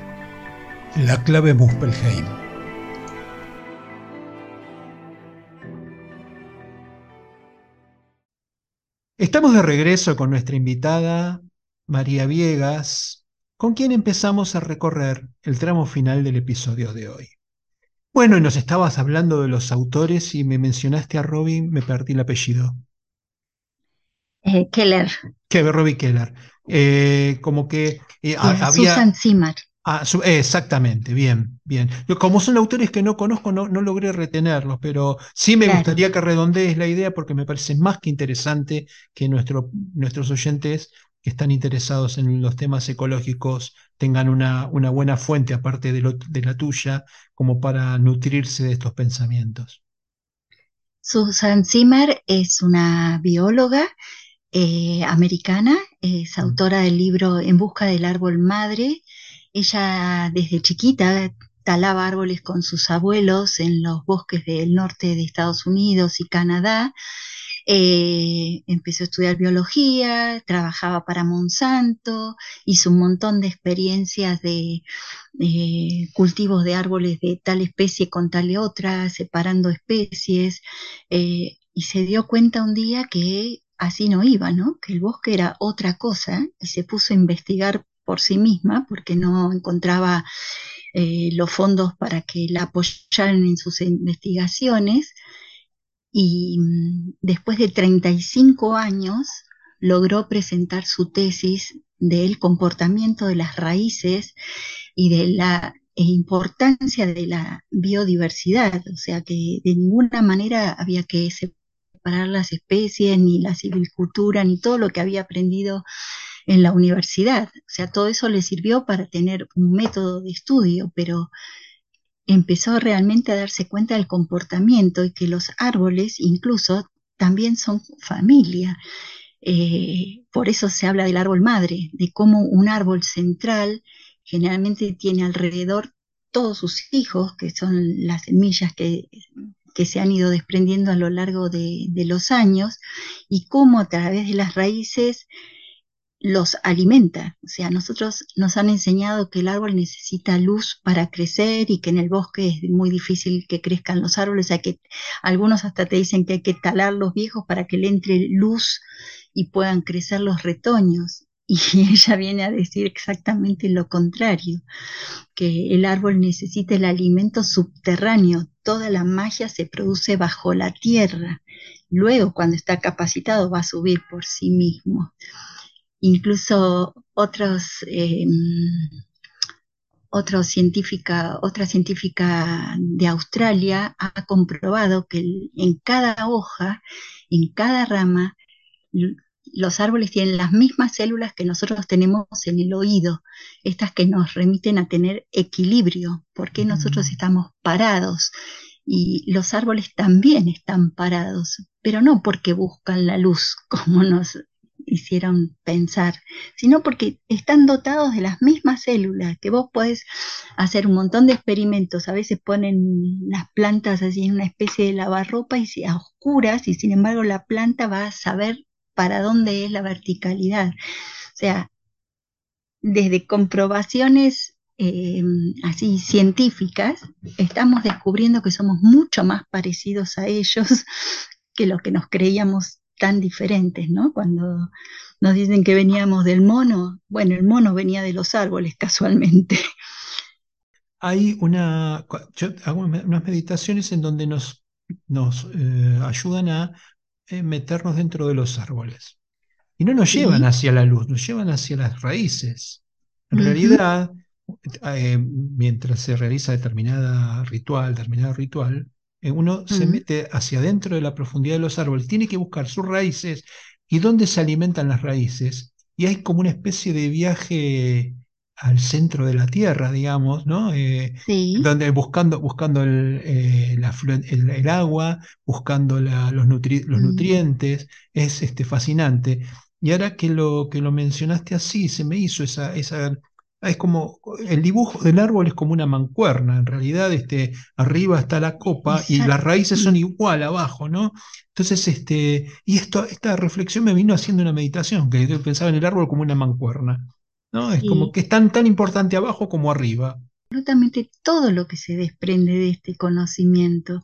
A: La clave Muspelheim. Estamos de regreso con nuestra invitada María Viegas, con quien empezamos a recorrer el tramo final del episodio de hoy. Bueno, y nos estabas hablando de los autores y me mencionaste a Robin, me perdí el apellido.
B: Eh, Keller.
A: Que Robbie Keller. Eh, como que
B: eh, había... Susan Zimmer.
A: Ah, exactamente, bien, bien. como son autores que no conozco, no, no logré retenerlos, pero sí me gustaría que redondees la idea porque me parece más que interesante que nuestro, nuestros oyentes que están interesados en los temas ecológicos tengan una, una buena fuente aparte de, de la tuya como para nutrirse de estos pensamientos.
B: Susan Zimmer es una bióloga eh, americana, es mm. autora del libro En busca del árbol madre, ella desde chiquita talaba árboles con sus abuelos en los bosques del norte de Estados Unidos y Canadá. Eh, empezó a estudiar biología, trabajaba para Monsanto, hizo un montón de experiencias de cultivos de árboles de tal especie con tal otra, separando especies, eh, y se dio cuenta un día que así no iba, ¿no? Que el bosque era otra cosa y se puso a investigar por sí misma porque no encontraba eh, los fondos para que la apoyaran en sus investigaciones. Y mm, después de 35 años logró presentar su tesis del comportamiento de las raíces y de la importancia de la biodiversidad, o sea que de ninguna manera había que separar las especies, ni la silvicultura, ni todo lo que había aprendido en la universidad. O sea, todo eso le sirvió para tener un método de estudio, pero empezó realmente a darse cuenta del comportamiento y que los árboles incluso también son familia. Eh, por eso se habla del árbol madre, de cómo un árbol central generalmente tiene alrededor todos sus hijos, que son las semillas que, se han ido desprendiendo a lo largo de los años, y cómo a través de las raíces los alimenta. O sea, nosotros nos han enseñado que el árbol necesita luz para crecer y que en el bosque es muy difícil que crezcan los árboles. Hay que, algunos hasta te dicen que hay que talar los viejos para que le entre luz y puedan crecer los retoños. Y ella viene a decir exactamente lo contrario, que el árbol necesita el alimento subterráneo, toda la magia se produce bajo la tierra, luego cuando está capacitado va a subir por sí mismo. Incluso otros, eh, científica, otra científica de Australia ha comprobado que en cada hoja, en cada rama, los árboles tienen las mismas células que nosotros tenemos en el oído, estas que nos remiten a tener equilibrio, porque nosotros estamos parados y los árboles también están parados, pero no porque buscan la luz como nos hicieron pensar, sino porque están dotados de las mismas células, que vos podés hacer un montón de experimentos, a veces ponen las plantas así en una especie de lavarropa y a oscuras, y sin embargo la planta va a saber para dónde es la verticalidad. O sea, desde comprobaciones eh, así científicas, estamos descubriendo que somos mucho más parecidos a ellos que lo que nos creíamos tan diferentes, ¿no? Cuando nos dicen que veníamos del mono, bueno, el mono venía de los árboles casualmente.
A: Hay una, yo hago unas meditaciones en donde nos, nos eh, ayudan a eh, meternos dentro de los árboles. Y no nos llevan hacia la luz, nos llevan hacia las raíces. En realidad, eh, mientras se realiza determinada ritual, determinado ritual, eh, uno se mete hacia adentro de la profundidad de los árboles, tiene que buscar sus raíces y dónde se alimentan las raíces. Y hay como una especie de viaje al centro de la tierra, digamos, ¿no? Eh, donde buscando, buscando el, eh, el, agua, buscando los, los, mm. nutrientes, es este, fascinante. Y ahora que lo, que lo mencionaste así, se me hizo esa, esa es como el dibujo del árbol es como una mancuerna, en realidad este, arriba está la copa y las raíces son igual abajo, ¿no? Entonces, este, y esto, esta reflexión me vino haciendo una meditación, que yo pensaba en el árbol como una mancuerna, ¿no? Es como que es tan, tan importante abajo como arriba.
B: Absolutamente todo lo que se desprende de este conocimiento.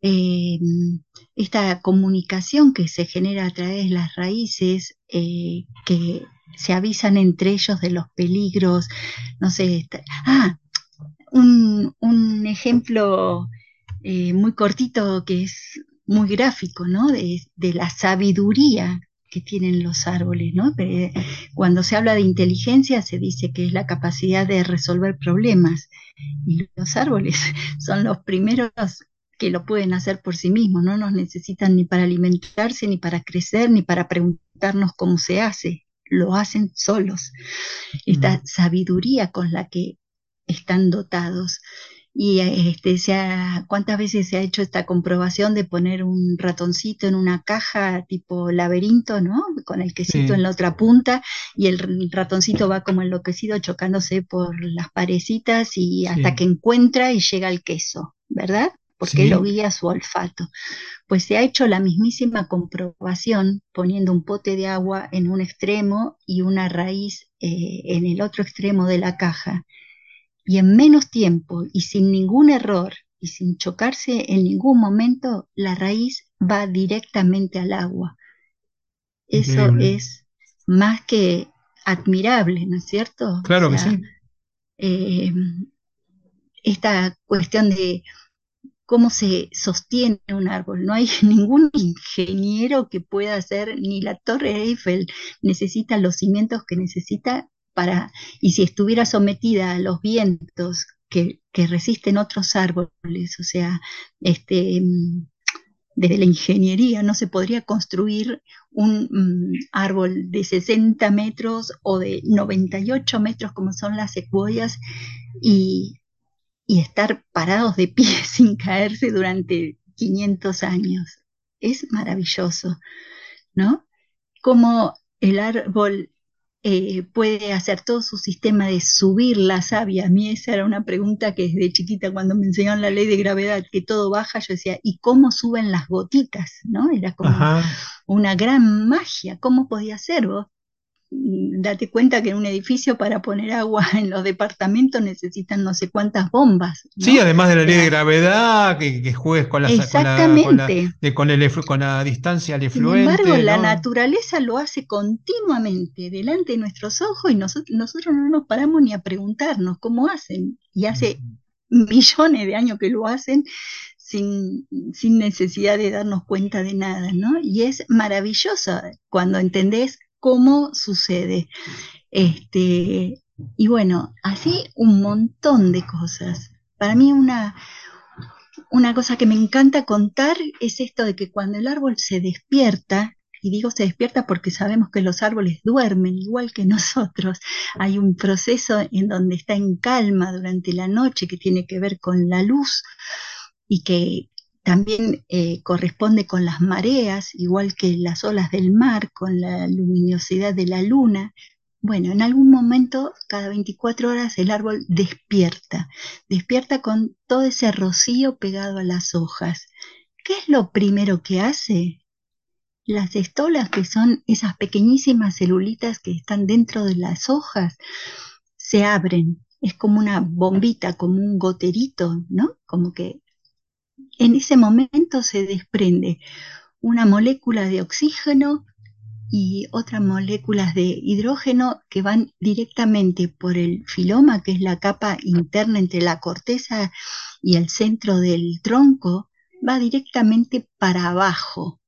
B: Eh, esta comunicación que se genera a través de las raíces, eh, que se avisan entre ellos de los peligros, no sé, ah, un, ejemplo eh, muy cortito que es muy gráfico, ¿no? De, la sabiduría que tienen los árboles, ¿no? cuando se habla de inteligencia se dice que es la capacidad de resolver problemas y los árboles son los primeros que lo pueden hacer por sí mismos, no nos necesitan ni para alimentarse, ni para crecer, ni para preguntarnos cómo se hace lo hacen solos. Esta sabiduría con la que están dotados. Y este, se ¿cuántas veces se ha hecho esta comprobación de poner un ratoncito en una caja tipo laberinto, ¿no? Con el quesito en la otra punta y el ratoncito va como enloquecido chocándose por las parecitas y hasta que encuentra y llega al queso, ¿verdad? Porque lo guía su olfato. Pues se ha hecho la mismísima comprobación poniendo un pote de agua en un extremo y una raíz eh, en el otro extremo de la caja. Y en menos tiempo y sin ningún error y sin chocarse en ningún momento, la raíz va directamente al agua. Eso es más que admirable, ¿no es cierto?
A: Claro que sí.
B: Eh, esta cuestión de cómo se sostiene un árbol. No hay ningún ingeniero que pueda hacer, ni la Torre Eiffel necesita los cimientos que necesita para, y si estuviera sometida a los vientos que, resisten otros árboles, o sea, este, mm, desde la ingeniería no se podría construir un mm, árbol de 60 metros o de 98 metros como son las secuoyas y y estar parados de pie sin caerse durante 500 años. Es maravilloso, ¿no? cómo el árbol eh, puede hacer todo su sistema de subir la savia. A mí esa era una pregunta que desde chiquita cuando me enseñaron la ley de gravedad, que todo baja, yo decía, ¿y cómo suben las gotitas? ¿No? Era como una gran magia. ¿Cómo podía ser vos? Date cuenta que en un edificio para poner agua en los departamentos necesitan no sé cuántas bombas.
A: Sí, además de la ley de gravedad, que, juegues con la, Exactamente. Con la, con, la distancia al efluente.
B: Sin embargo, la naturaleza lo hace continuamente delante de nuestros ojos y nosotros, nosotros no nos paramos ni a preguntarnos cómo hacen. Y hace millones de años que lo hacen sin, sin, necesidad de darnos cuenta de nada, ¿no? Y es maravilloso cuando entendés cómo sucede. Este, y bueno, así un montón de cosas. Para mí una, una cosa que me encanta contar es esto de que cuando el árbol se despierta, y digo se despierta porque sabemos que los árboles duermen igual que nosotros, hay un proceso en donde está en calma durante la noche que tiene que ver con la luz y que también eh, corresponde con las mareas, igual que las olas del mar, con la luminosidad de la luna. Bueno, en algún momento, cada 24 horas, el árbol despierta, despierta con todo ese rocío pegado a las hojas. ¿Qué es lo primero que hace? Las estolas, que son esas pequeñísimas celulitas que están dentro de las hojas, se abren. Es como una bombita, como un goterito, ¿no? Como que en ese momento se desprende una molécula de oxígeno y otras moléculas de hidrógeno que van directamente por el filoma, que es la capa interna entre la corteza y el centro del tronco, va directamente para abajo.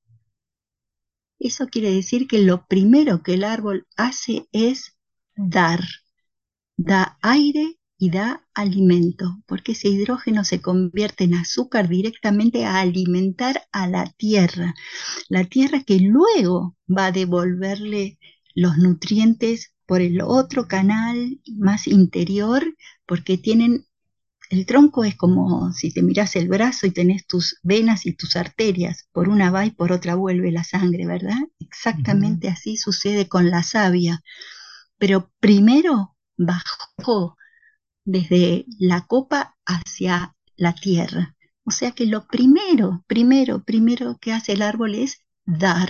B: Eso quiere decir que lo primero que el árbol hace es dar. Da aire y da alimento, porque ese hidrógeno se convierte en azúcar directamente a alimentar a la tierra. La tierra que luego va a devolverle los nutrientes por el otro canal más interior, porque tienen el tronco es como si te miras el brazo y tenés tus venas y tus arterias, por una va y por otra vuelve la sangre, ¿verdad? Exactamente así sucede con la savia. Pero primero bajó desde la copa hacia la tierra. O sea que lo primero, primero, primero que hace el árbol es dar.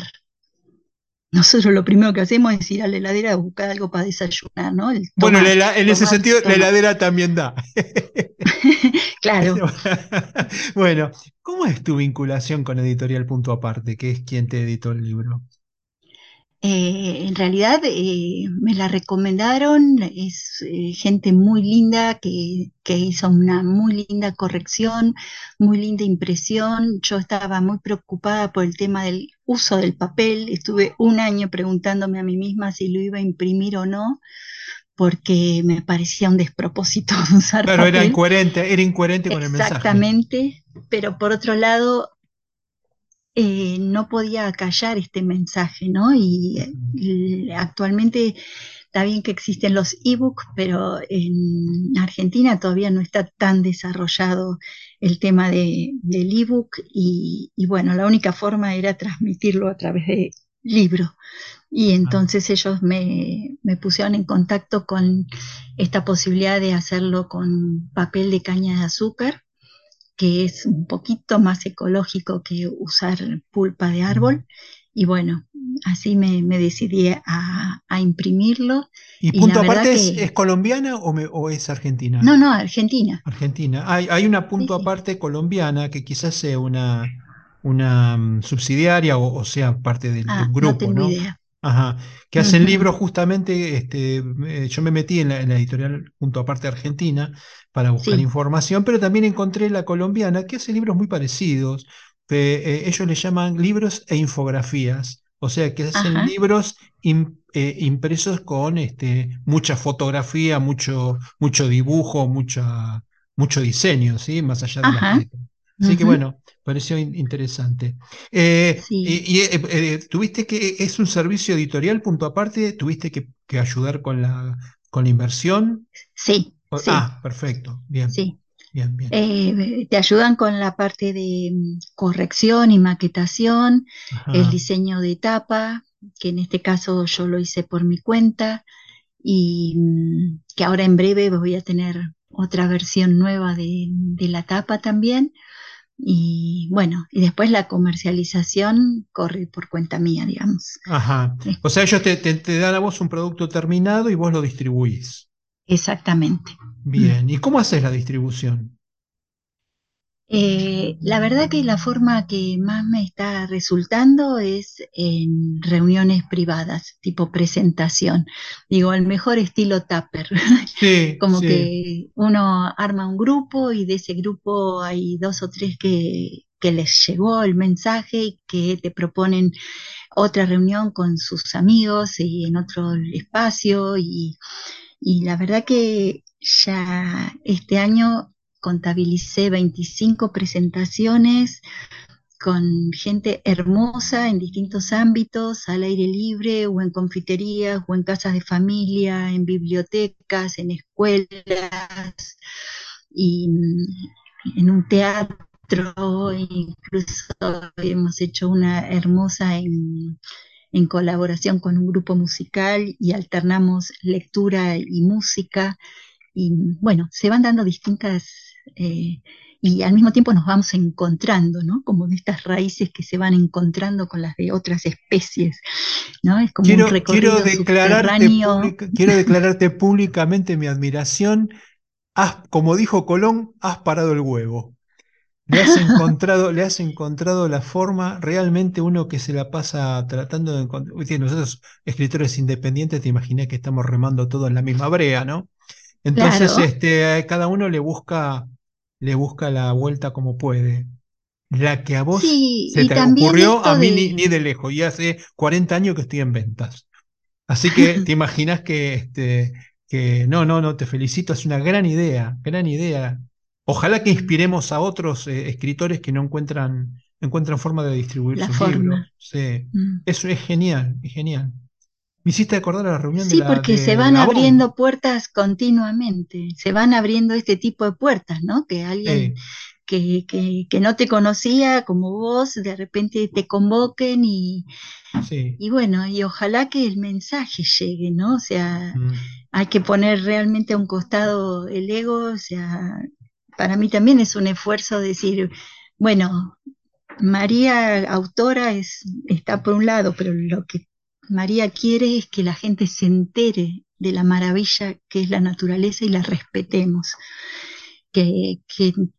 B: Nosotros lo primero que hacemos es ir a la heladera a buscar algo para desayunar, ¿no?
A: bueno, en ese sentido, la heladera también da.
B: claro.
A: bueno, ¿cómo es tu vinculación con Editorial Punto Aparte, que es quien te editó el libro?
B: Eh, en realidad eh, me la recomendaron, es eh, gente muy linda que, que, hizo una muy linda corrección, muy linda impresión. Yo estaba muy preocupada por el tema del uso del papel, estuve un año preguntándome a mí misma si lo iba a imprimir o no porque me parecía un despropósito usar
A: claro, era incoherente, era incoherente con el mensaje.
B: Exactamente, pero por otro lado eh, no podía callar este mensaje, ¿no? Y, actualmente está bien que existen los ebooks, pero en Argentina todavía no está tan desarrollado el tema de, del ebook y, y bueno, la única forma era transmitirlo a través de libro. Y entonces ellos me, me, pusieron en contacto con esta posibilidad de hacerlo con papel de caña de azúcar que es un poquito más ecológico que usar pulpa de árbol. Y bueno, así me, decidí a, imprimirlo.
A: ¿Y, punto aparte es, colombiana o, es argentina?
B: No, no, argentina.
A: Argentina. Hay, hay una punto aparte colombiana que quizás sea una, una mm, subsidiaria o, sea parte del, ah, grupo, ¿no? Idea. Ajá, que hacen libros justamente, este, yo me metí en la, editorial junto aparte Argentina para buscar información, pero también encontré la colombiana que hace libros muy parecidos. Eh, ellos le llaman libros e infografías, o sea que hacen libros eh, impresos con este, mucha fotografía, mucho, mucho dibujo, mucha, mucho diseño, ¿sí? más allá de las letras. Así que bueno, pareció interesante. Eh, y, eh, eh, tuviste que, es un servicio editorial, punto aparte, tuviste que, ayudar con la, con la inversión.
B: Sí,
A: Ah, perfecto, bien.
B: Sí. Bien, bien. te ayudan con la parte de mm, corrección y maquetación, el diseño de tapa, que en este caso yo lo hice por mi cuenta y mm, que ahora en breve voy a tener otra versión nueva de, de la tapa también. Y bueno, y después la comercialización corre por cuenta mía, digamos.
A: Ajá. O sea, ellos te, te, dan a vos un producto terminado y vos lo distribuís.
B: Exactamente.
A: Bien. ¿Y cómo haces la distribución?
B: Eh, la verdad que la forma que más me está resultando es en reuniones privadas, tipo presentación. Digo, el mejor estilo Tupper. Como que uno arma un grupo y de ese grupo hay dos o tres que, que les llegó el mensaje y que te proponen otra reunión con sus amigos y en otro espacio. Y, y la verdad que ya este año contabilicé 25 presentaciones con gente hermosa en distintos ámbitos, al aire libre o en confiterías o en casas de familia, en bibliotecas, en escuelas y en un teatro, incluso hemos hecho una hermosa en, en colaboración con un grupo musical y alternamos lectura y música. Y bueno, se van dando distintas eh, y al mismo tiempo nos vamos encontrando, ¿no? Como de estas raíces que se van encontrando con las de otras especies, ¿no? Es como
A: quiero, un recorrido quiero declararte, quiero declararte públicamente mi admiración. como dijo Colón, has parado el huevo. Le has encontrado, le has encontrado la forma, realmente uno que se la pasa tratando de encontrar. Nosotros, escritores independientes, te imaginas que estamos remando todo en la misma brea, ¿no? Entonces, este, cada uno le busca le busca la vuelta como puede. La que a vos se te ocurrió, a mí ni, de lejos, y hace 40 años que estoy en ventas. Así que te imaginas que, este, que no, no, no, te felicito, es una gran idea, gran idea. Ojalá que inspiremos a otros eh, escritores que no encuentran, encuentran forma de distribuir sus libros. Sí. Mm. Eso es genial, es genial. Me hiciste acordar a la reunión
B: sí,
A: de
B: la, porque se van abriendo puertas continuamente, se van abriendo este tipo de puertas, ¿no? Que alguien que, que, no te conocía como vos, de repente te convoquen y, y bueno, y ojalá que el mensaje llegue, ¿no? O sea, mm. hay que poner realmente a un costado el ego, o sea, para mí también es un esfuerzo decir, bueno, María, autora, es, está por un lado, pero lo que María quiere es que la gente se entere de la maravilla que es la naturaleza y la respetemos. Que,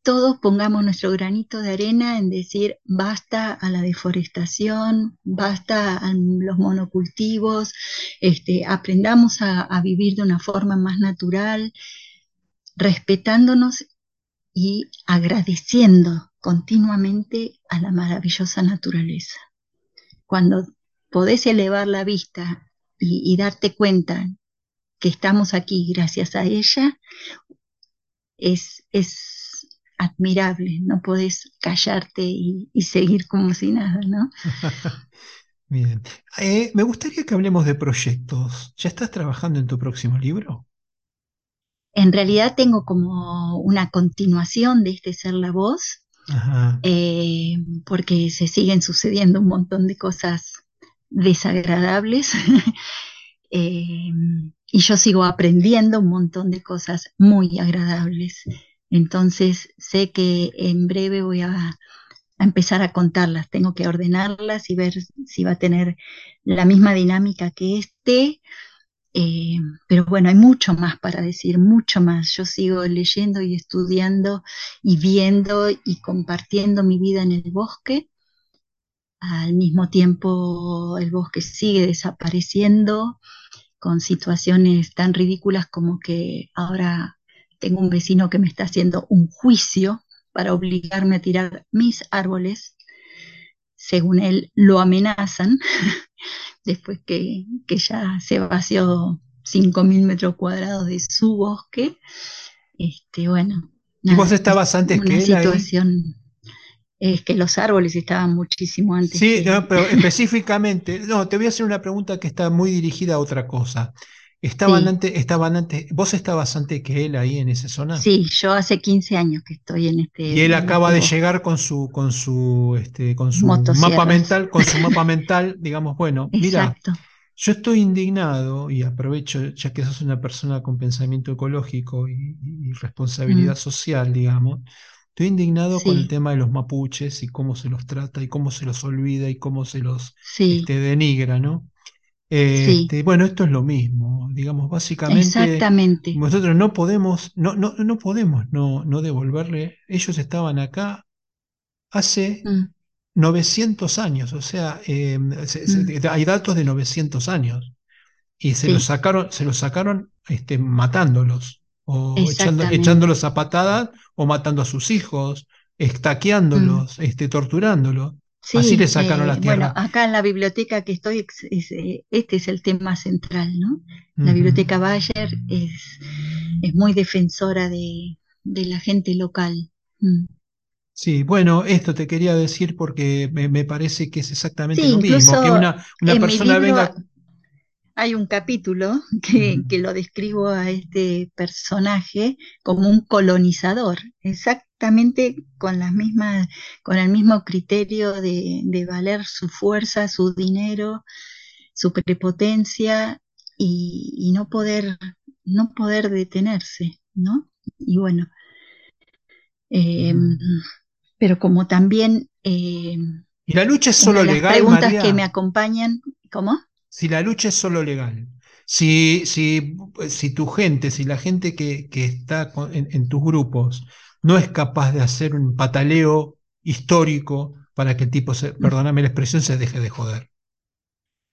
B: todos pongamos nuestro granito de arena en decir basta a la deforestación, basta a los monocultivos, este, aprendamos a, a vivir de una forma más natural, respetándonos y agradeciendo continuamente a la maravillosa naturaleza. Cuando podés elevar la vista y, darte cuenta que estamos aquí gracias a ella, es, es admirable, no podés callarte y, seguir como si nada, ¿no?
A: Bien. Eh, me gustaría que hablemos de proyectos. ¿Ya estás trabajando en tu próximo libro?
B: En realidad tengo como una continuación de este ser la voz, eh, porque se siguen sucediendo un montón de cosas desagradables eh, y yo sigo aprendiendo un montón de cosas muy agradables. Entonces sé que en breve voy a, empezar a contarlas, tengo que ordenarlas y ver si va a tener la misma dinámica que este. Eh, pero bueno, hay mucho más para decir, mucho más. Yo sigo leyendo y estudiando y viendo y compartiendo mi vida en el bosque al mismo tiempo, el bosque sigue desapareciendo con situaciones tan ridículas como que ahora tengo un vecino que me está haciendo un juicio para obligarme a tirar mis árboles. Según él, lo amenazan después que, ya se vació 5.000 metros cuadrados de su bosque. Este, bueno.
A: ¿Y vos estabas antes que él
B: situación es que los árboles estaban muchísimo antes.
A: Sí, pero específicamente, no, te voy a hacer una pregunta que está muy dirigida a otra cosa. Estaban
B: Sí,
A: antes, estaban antes, vos estabas antes que él ahí en esa zona.
B: sí, yo hace 15 años que estoy en este,
A: Y él acaba
B: este
A: de
B: bosque.
A: llegar con su, con su, este, con su mapa mental, con su mapa mental, digamos, bueno, mira,
B: Exacto.
A: yo estoy indignado y aprovecho, ya que sos una persona con pensamiento ecológico y, y responsabilidad
B: Mm,
A: social, digamos, estoy indignado con el tema de los mapuches y cómo se los trata y cómo se los olvida y cómo se los,
B: sí,
A: este, denigra, ¿no?
B: sí,
A: Este, bueno, esto es lo mismo, digamos, básicamente
B: exactamente.
A: nosotros no podemos, no, no, no podemos no, no devolverle, ellos estaban acá hace
B: Mm,
A: 900 años, o sea, eh, se-
B: mm,
A: se- hay datos de 900 años y se los sacaron, se los sacaron este, matándolos o echando, echándolos a patadas o matando a sus hijos,
B: Mm.
A: estaqueándolos, este, torturándolos. Así le sacaron
B: eh,
A: la
B: bueno,
A: tierra.
B: acá en la biblioteca que estoy, es, eh, este es el tema central, ¿no? La biblioteca Bayer es, es muy defensora de, de la gente local. Mm.
A: Sí, bueno, esto te quería decir porque me, me parece que es exactamente
B: Sí,
A: lo mismo, que una, persona
B: libro
A: venga...
B: hay un capítulo que, que lo describo a este personaje como un colonizador, exactamente con las mismas, con el mismo criterio de, de valer su fuerza, su dinero, su prepotencia y, y no poder, no poder detenerse, ¿no? Y bueno, eh,
A: Ujú.
B: pero como también eh,
A: ¿Y la lucha es solo
B: las
A: legal,
B: preguntas que me acompañan, ¿cómo?
A: Si la lucha es solo legal, si, si, si tu gente, si la gente que, que está con- en, en tus grupos no es capaz de hacer un pataleo histórico para que el tipo, se, perdóname la expresión, se deje de joder.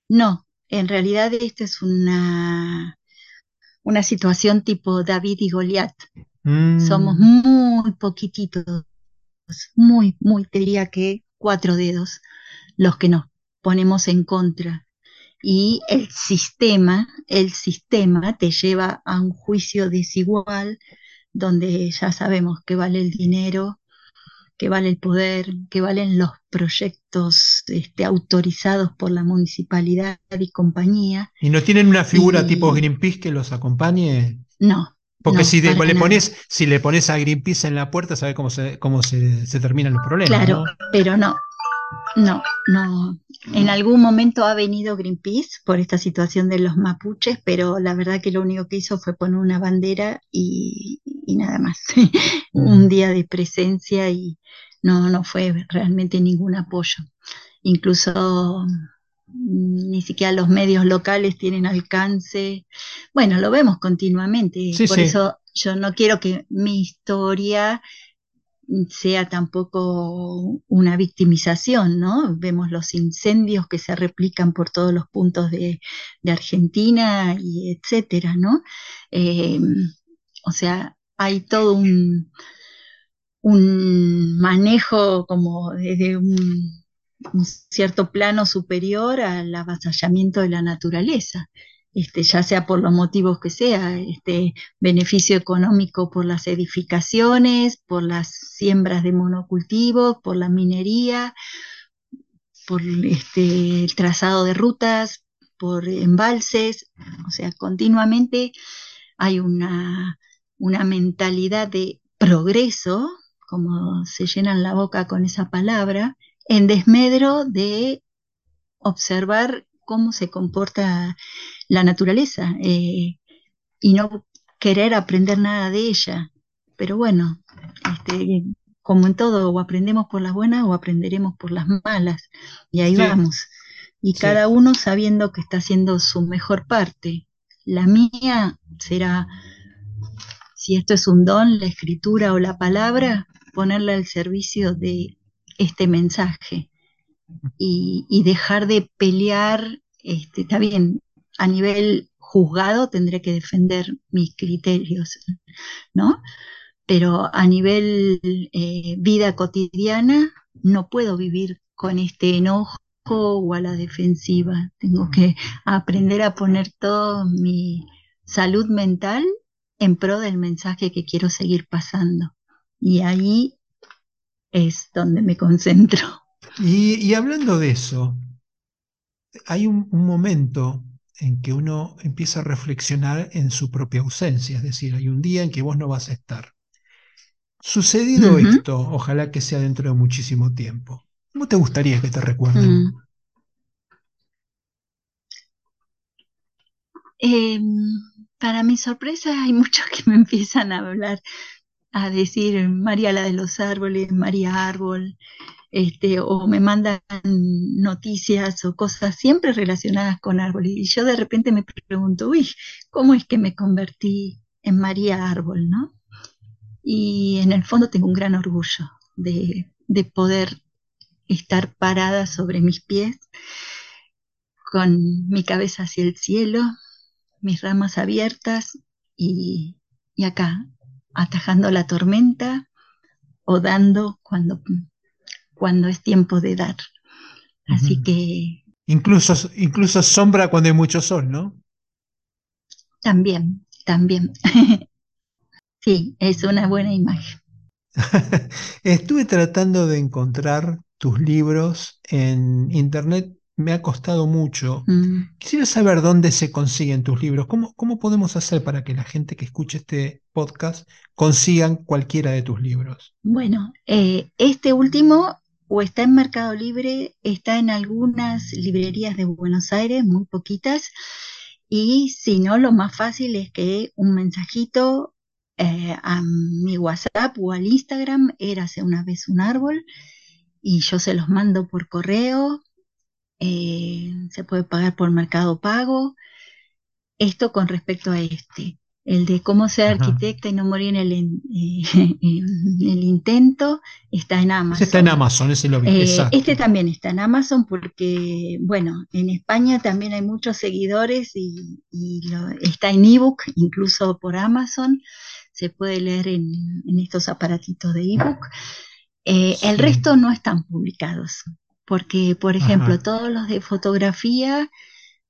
B: No, en realidad esta es una, una situación tipo David y Goliat. Somos
A: Mm,
B: muy poquititos, muy, muy, te diría que cuatro dedos los que nos ponemos en contra. Y el sistema, el sistema te lleva a un juicio desigual donde ya sabemos que vale el dinero, que vale el poder, que valen los proyectos este, autorizados por la municipalidad y compañía.
A: ¿Y no tienen una figura tipo Greenpeace que los acompañe?
B: no,
A: Porque
B: no,
A: si de- le pones, si le pones a Greenpeace en la puerta, sabe cómo se, cómo se, se terminan los problemas,
B: Claro,
A: ¿no?
B: pero no, no, no. En algún momento ha venido Greenpeace por esta situación de los mapuches, pero la verdad que lo único que hizo fue poner una bandera y, y nada más. Un
A: Mm.
B: día de presencia y no, no fue realmente ningún apoyo. Incluso mm, ni siquiera los medios locales tienen alcance. Bueno, lo vemos continuamente,
A: Sí,
B: por
A: sí.
B: eso yo no quiero que mi historia sea tampoco una victimización, ¿no? Vemos los incendios que se replican por todos los puntos de, Argentina y etcétera, ¿no? Eh, o sea, hay todo un, un manejo como desde un, un cierto plano superior al avasallamiento de la naturaleza. Este, ya sea por los motivos que sea, este beneficio económico por las edificaciones, por las siembras de monocultivos, por la minería, por este, el trazado de rutas, por embalses, o sea, continuamente hay una, una mentalidad de progreso, como se llenan la boca con esa palabra, en desmedro de observar cómo se comporta la naturaleza eh, y no querer aprender nada de ella. Pero bueno, este, como en todo, o aprendemos por las buenas o aprenderemos por las malas. Y ahí
A: Sí,
B: vamos. Y
A: sí.
B: cada uno sabiendo que está haciendo su mejor parte. La mía será, si esto es un don, la escritura o la palabra, ponerla al servicio de este mensaje y, y dejar de pelear, este, está bien, a nivel juzgado tendré que defender mis criterios, ¿no? Pero a nivel eh, vida cotidiana no puedo vivir con este enojo o a la defensiva. Tengo que aprender a poner toda mi salud mental en pro del mensaje que quiero seguir pasando. Y ahí es donde me concentro.
A: Y, y hablando de eso, hay un, un momento en que uno empieza a reflexionar en su propia ausencia, es decir, hay un día en que vos no vas a estar. Sucedido esto, ojalá que sea dentro de muchísimo tiempo. ¿Cómo te gustaría que te recuerden?
B: Mm. Eh, para mi sorpresa hay muchos que me empiezan a hablar, a decir María la de los árboles, María Árbol, este, o me mandan noticias o cosas siempre relacionadas con árboles. Y yo de repente me pregunto, uy, ¿cómo es que me convertí en María Árbol, no? Y en el fondo tengo un gran orgullo de, de poder estar parada sobre mis pies, con mi cabeza hacia el cielo, mis ramas abiertas y, y acá, atajando la tormenta o dando cuando, cuando es tiempo de dar. Así que
A: Incluso, incluso sombra cuando hay mucho sol, ¿no?
B: también, también. sí, es una buena imagen.
A: Estuve tratando de encontrar tus libros en internet, me ha costado mucho.
B: Mm.
A: Quisiera saber dónde se consiguen tus libros. ¿Cómo, cómo podemos hacer para que la gente que escuche este podcast consigan cualquiera de tus libros?
B: Bueno, eh, este último o está en Mercado Libre, está en algunas librerías de Buenos Aires, muy poquitas, y si no, lo más fácil es que un mensajito eh, a mi WhatsApp o al Instagram, érase una vez un árbol, y yo se los mando por correo, eh, se puede pagar por Mercado Pago. Esto con respecto a este, el de cómo ser
A: Ajá.
B: arquitecta y no morir en el, en, en el intento, está en Amazon.
A: Ese está en Amazon, ese lo vi.
B: Eh, este también está en Amazon porque, bueno, en España también hay muchos seguidores y, y lo, está en ebook, incluso por Amazon. Se puede leer en, en estos aparatitos de ebook. Eh,
A: Sí.
B: El resto no están publicados porque, por ejemplo,
A: Ajá.
B: todos los de fotografía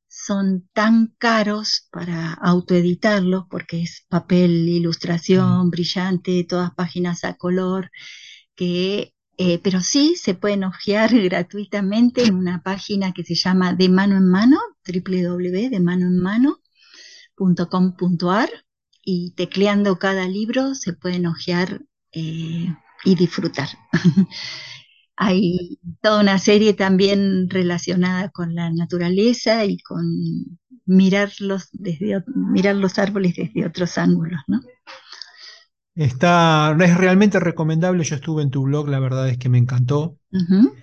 B: son tan caros para autoeditarlos porque es papel, ilustración, brillante, todas páginas a color, que, eh, pero sí se pueden hojear gratuitamente en una página que se llama De Mano en Mano, www.demanoenmano.com.ar y tecleando cada libro se pueden hojear eh, y disfrutar. Hay toda una serie también relacionada con la naturaleza y con mirarlos desde mirar los árboles desde otros ángulos, ¿no?
A: Está, es realmente recomendable. Yo estuve en tu blog, la verdad es que me encantó.
B: Uh -huh.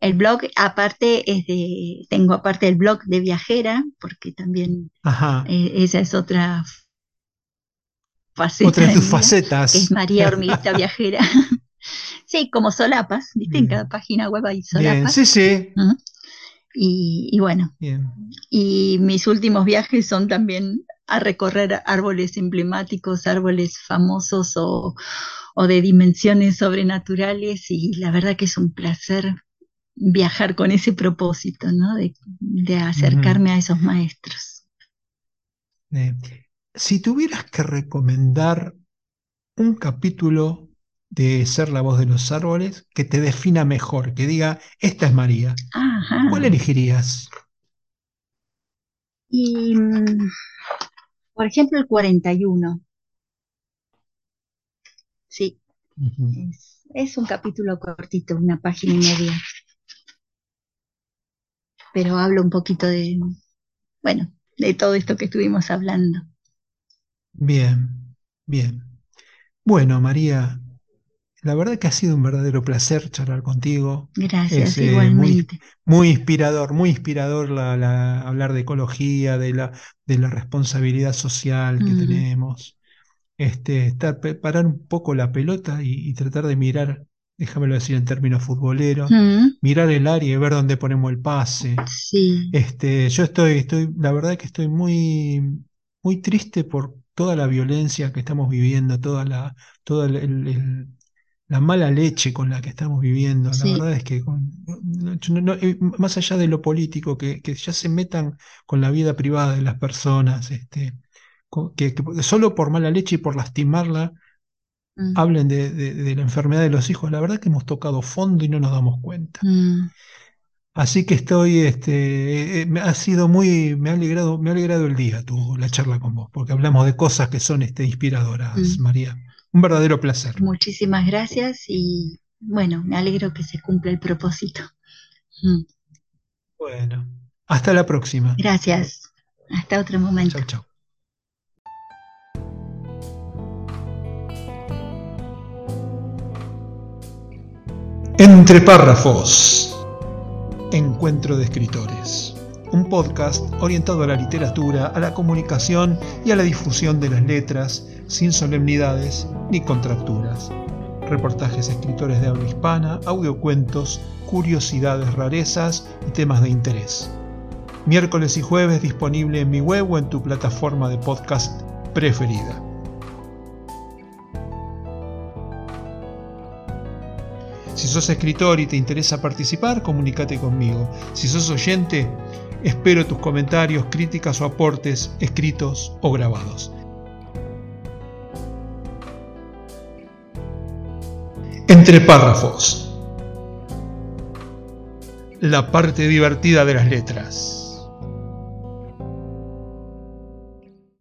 B: El blog, aparte, es de, tengo aparte el blog de viajera, porque también. Eh, esa es otra faceta.
A: Otra de tus facetas.
B: Es María Hormiguita Viajera. sí, como solapas, ¿viste?
A: Bien.
B: En cada página web hay
A: Bien,
B: solapas.
A: sí, sí.
B: Uh -huh. y, y bueno,
A: Bien.
B: y mis últimos viajes son también a recorrer árboles emblemáticos, árboles famosos o, o, de dimensiones sobrenaturales y la verdad que es un placer viajar con ese propósito, ¿no? De, de acercarme uh -huh. a esos maestros.
A: Eh, si tuvieras que recomendar un capítulo de Ser la voz de los árboles que te defina mejor, que diga, esta es María,
B: Ajá.
A: ¿cuál elegirías?
B: Y, por ejemplo, el 41. Sí. Uh -huh. es, es, un capítulo cortito, una página y media. Pero hablo un poquito de, bueno, de todo esto que estuvimos hablando.
A: Bien, bien. Bueno, María, la verdad que ha sido un verdadero placer charlar contigo.
B: Gracias, es, igualmente.
A: Eh, muy, muy, inspirador, muy inspirador la, la, hablar de ecología, de la, de la responsabilidad social que mm. tenemos. Este, estar, parar un poco la pelota y, y, tratar de mirar, déjamelo decir en términos futboleros, mm. mirar el área y ver dónde ponemos el pase.
B: Sí.
A: Este, yo estoy, estoy, la verdad que estoy muy, muy triste por toda la violencia que estamos viviendo, toda la, el, el la mala leche con la que estamos viviendo. Sí. La verdad es que con, no, no, eh, más allá de lo político, que, que, ya se metan con la vida privada de las personas, este, que, que solo por mala leche y por lastimarla mm. hablen de, de, de, la enfermedad de los hijos. La verdad que hemos tocado fondo y no nos damos cuenta.
B: Mm.
A: Así que estoy, este, me ha sido muy, me ha alegrado, me ha alegrado el día tu, la charla con vos, porque hablamos de cosas que son este, inspiradoras, mm. María. Un verdadero placer.
B: Muchísimas gracias y bueno, me alegro que se cumpla el propósito.
A: Mm. Bueno, hasta la próxima.
B: Gracias. Hasta otro momento.
A: Chao, chao. Entre párrafos. Encuentro de Escritores, un podcast orientado a la literatura, a la comunicación y a la difusión de las letras, sin solemnidades ni contracturas. Reportajes escritores de habla hispana, audiocuentos, curiosidades, rarezas y temas de interés. Miércoles y jueves disponible en mi web o en tu plataforma de podcast preferida. Si sos escritor y te interesa participar, comunícate conmigo. Si sos oyente, espero tus comentarios, críticas o aportes escritos o grabados. Entre párrafos. La parte divertida de las letras.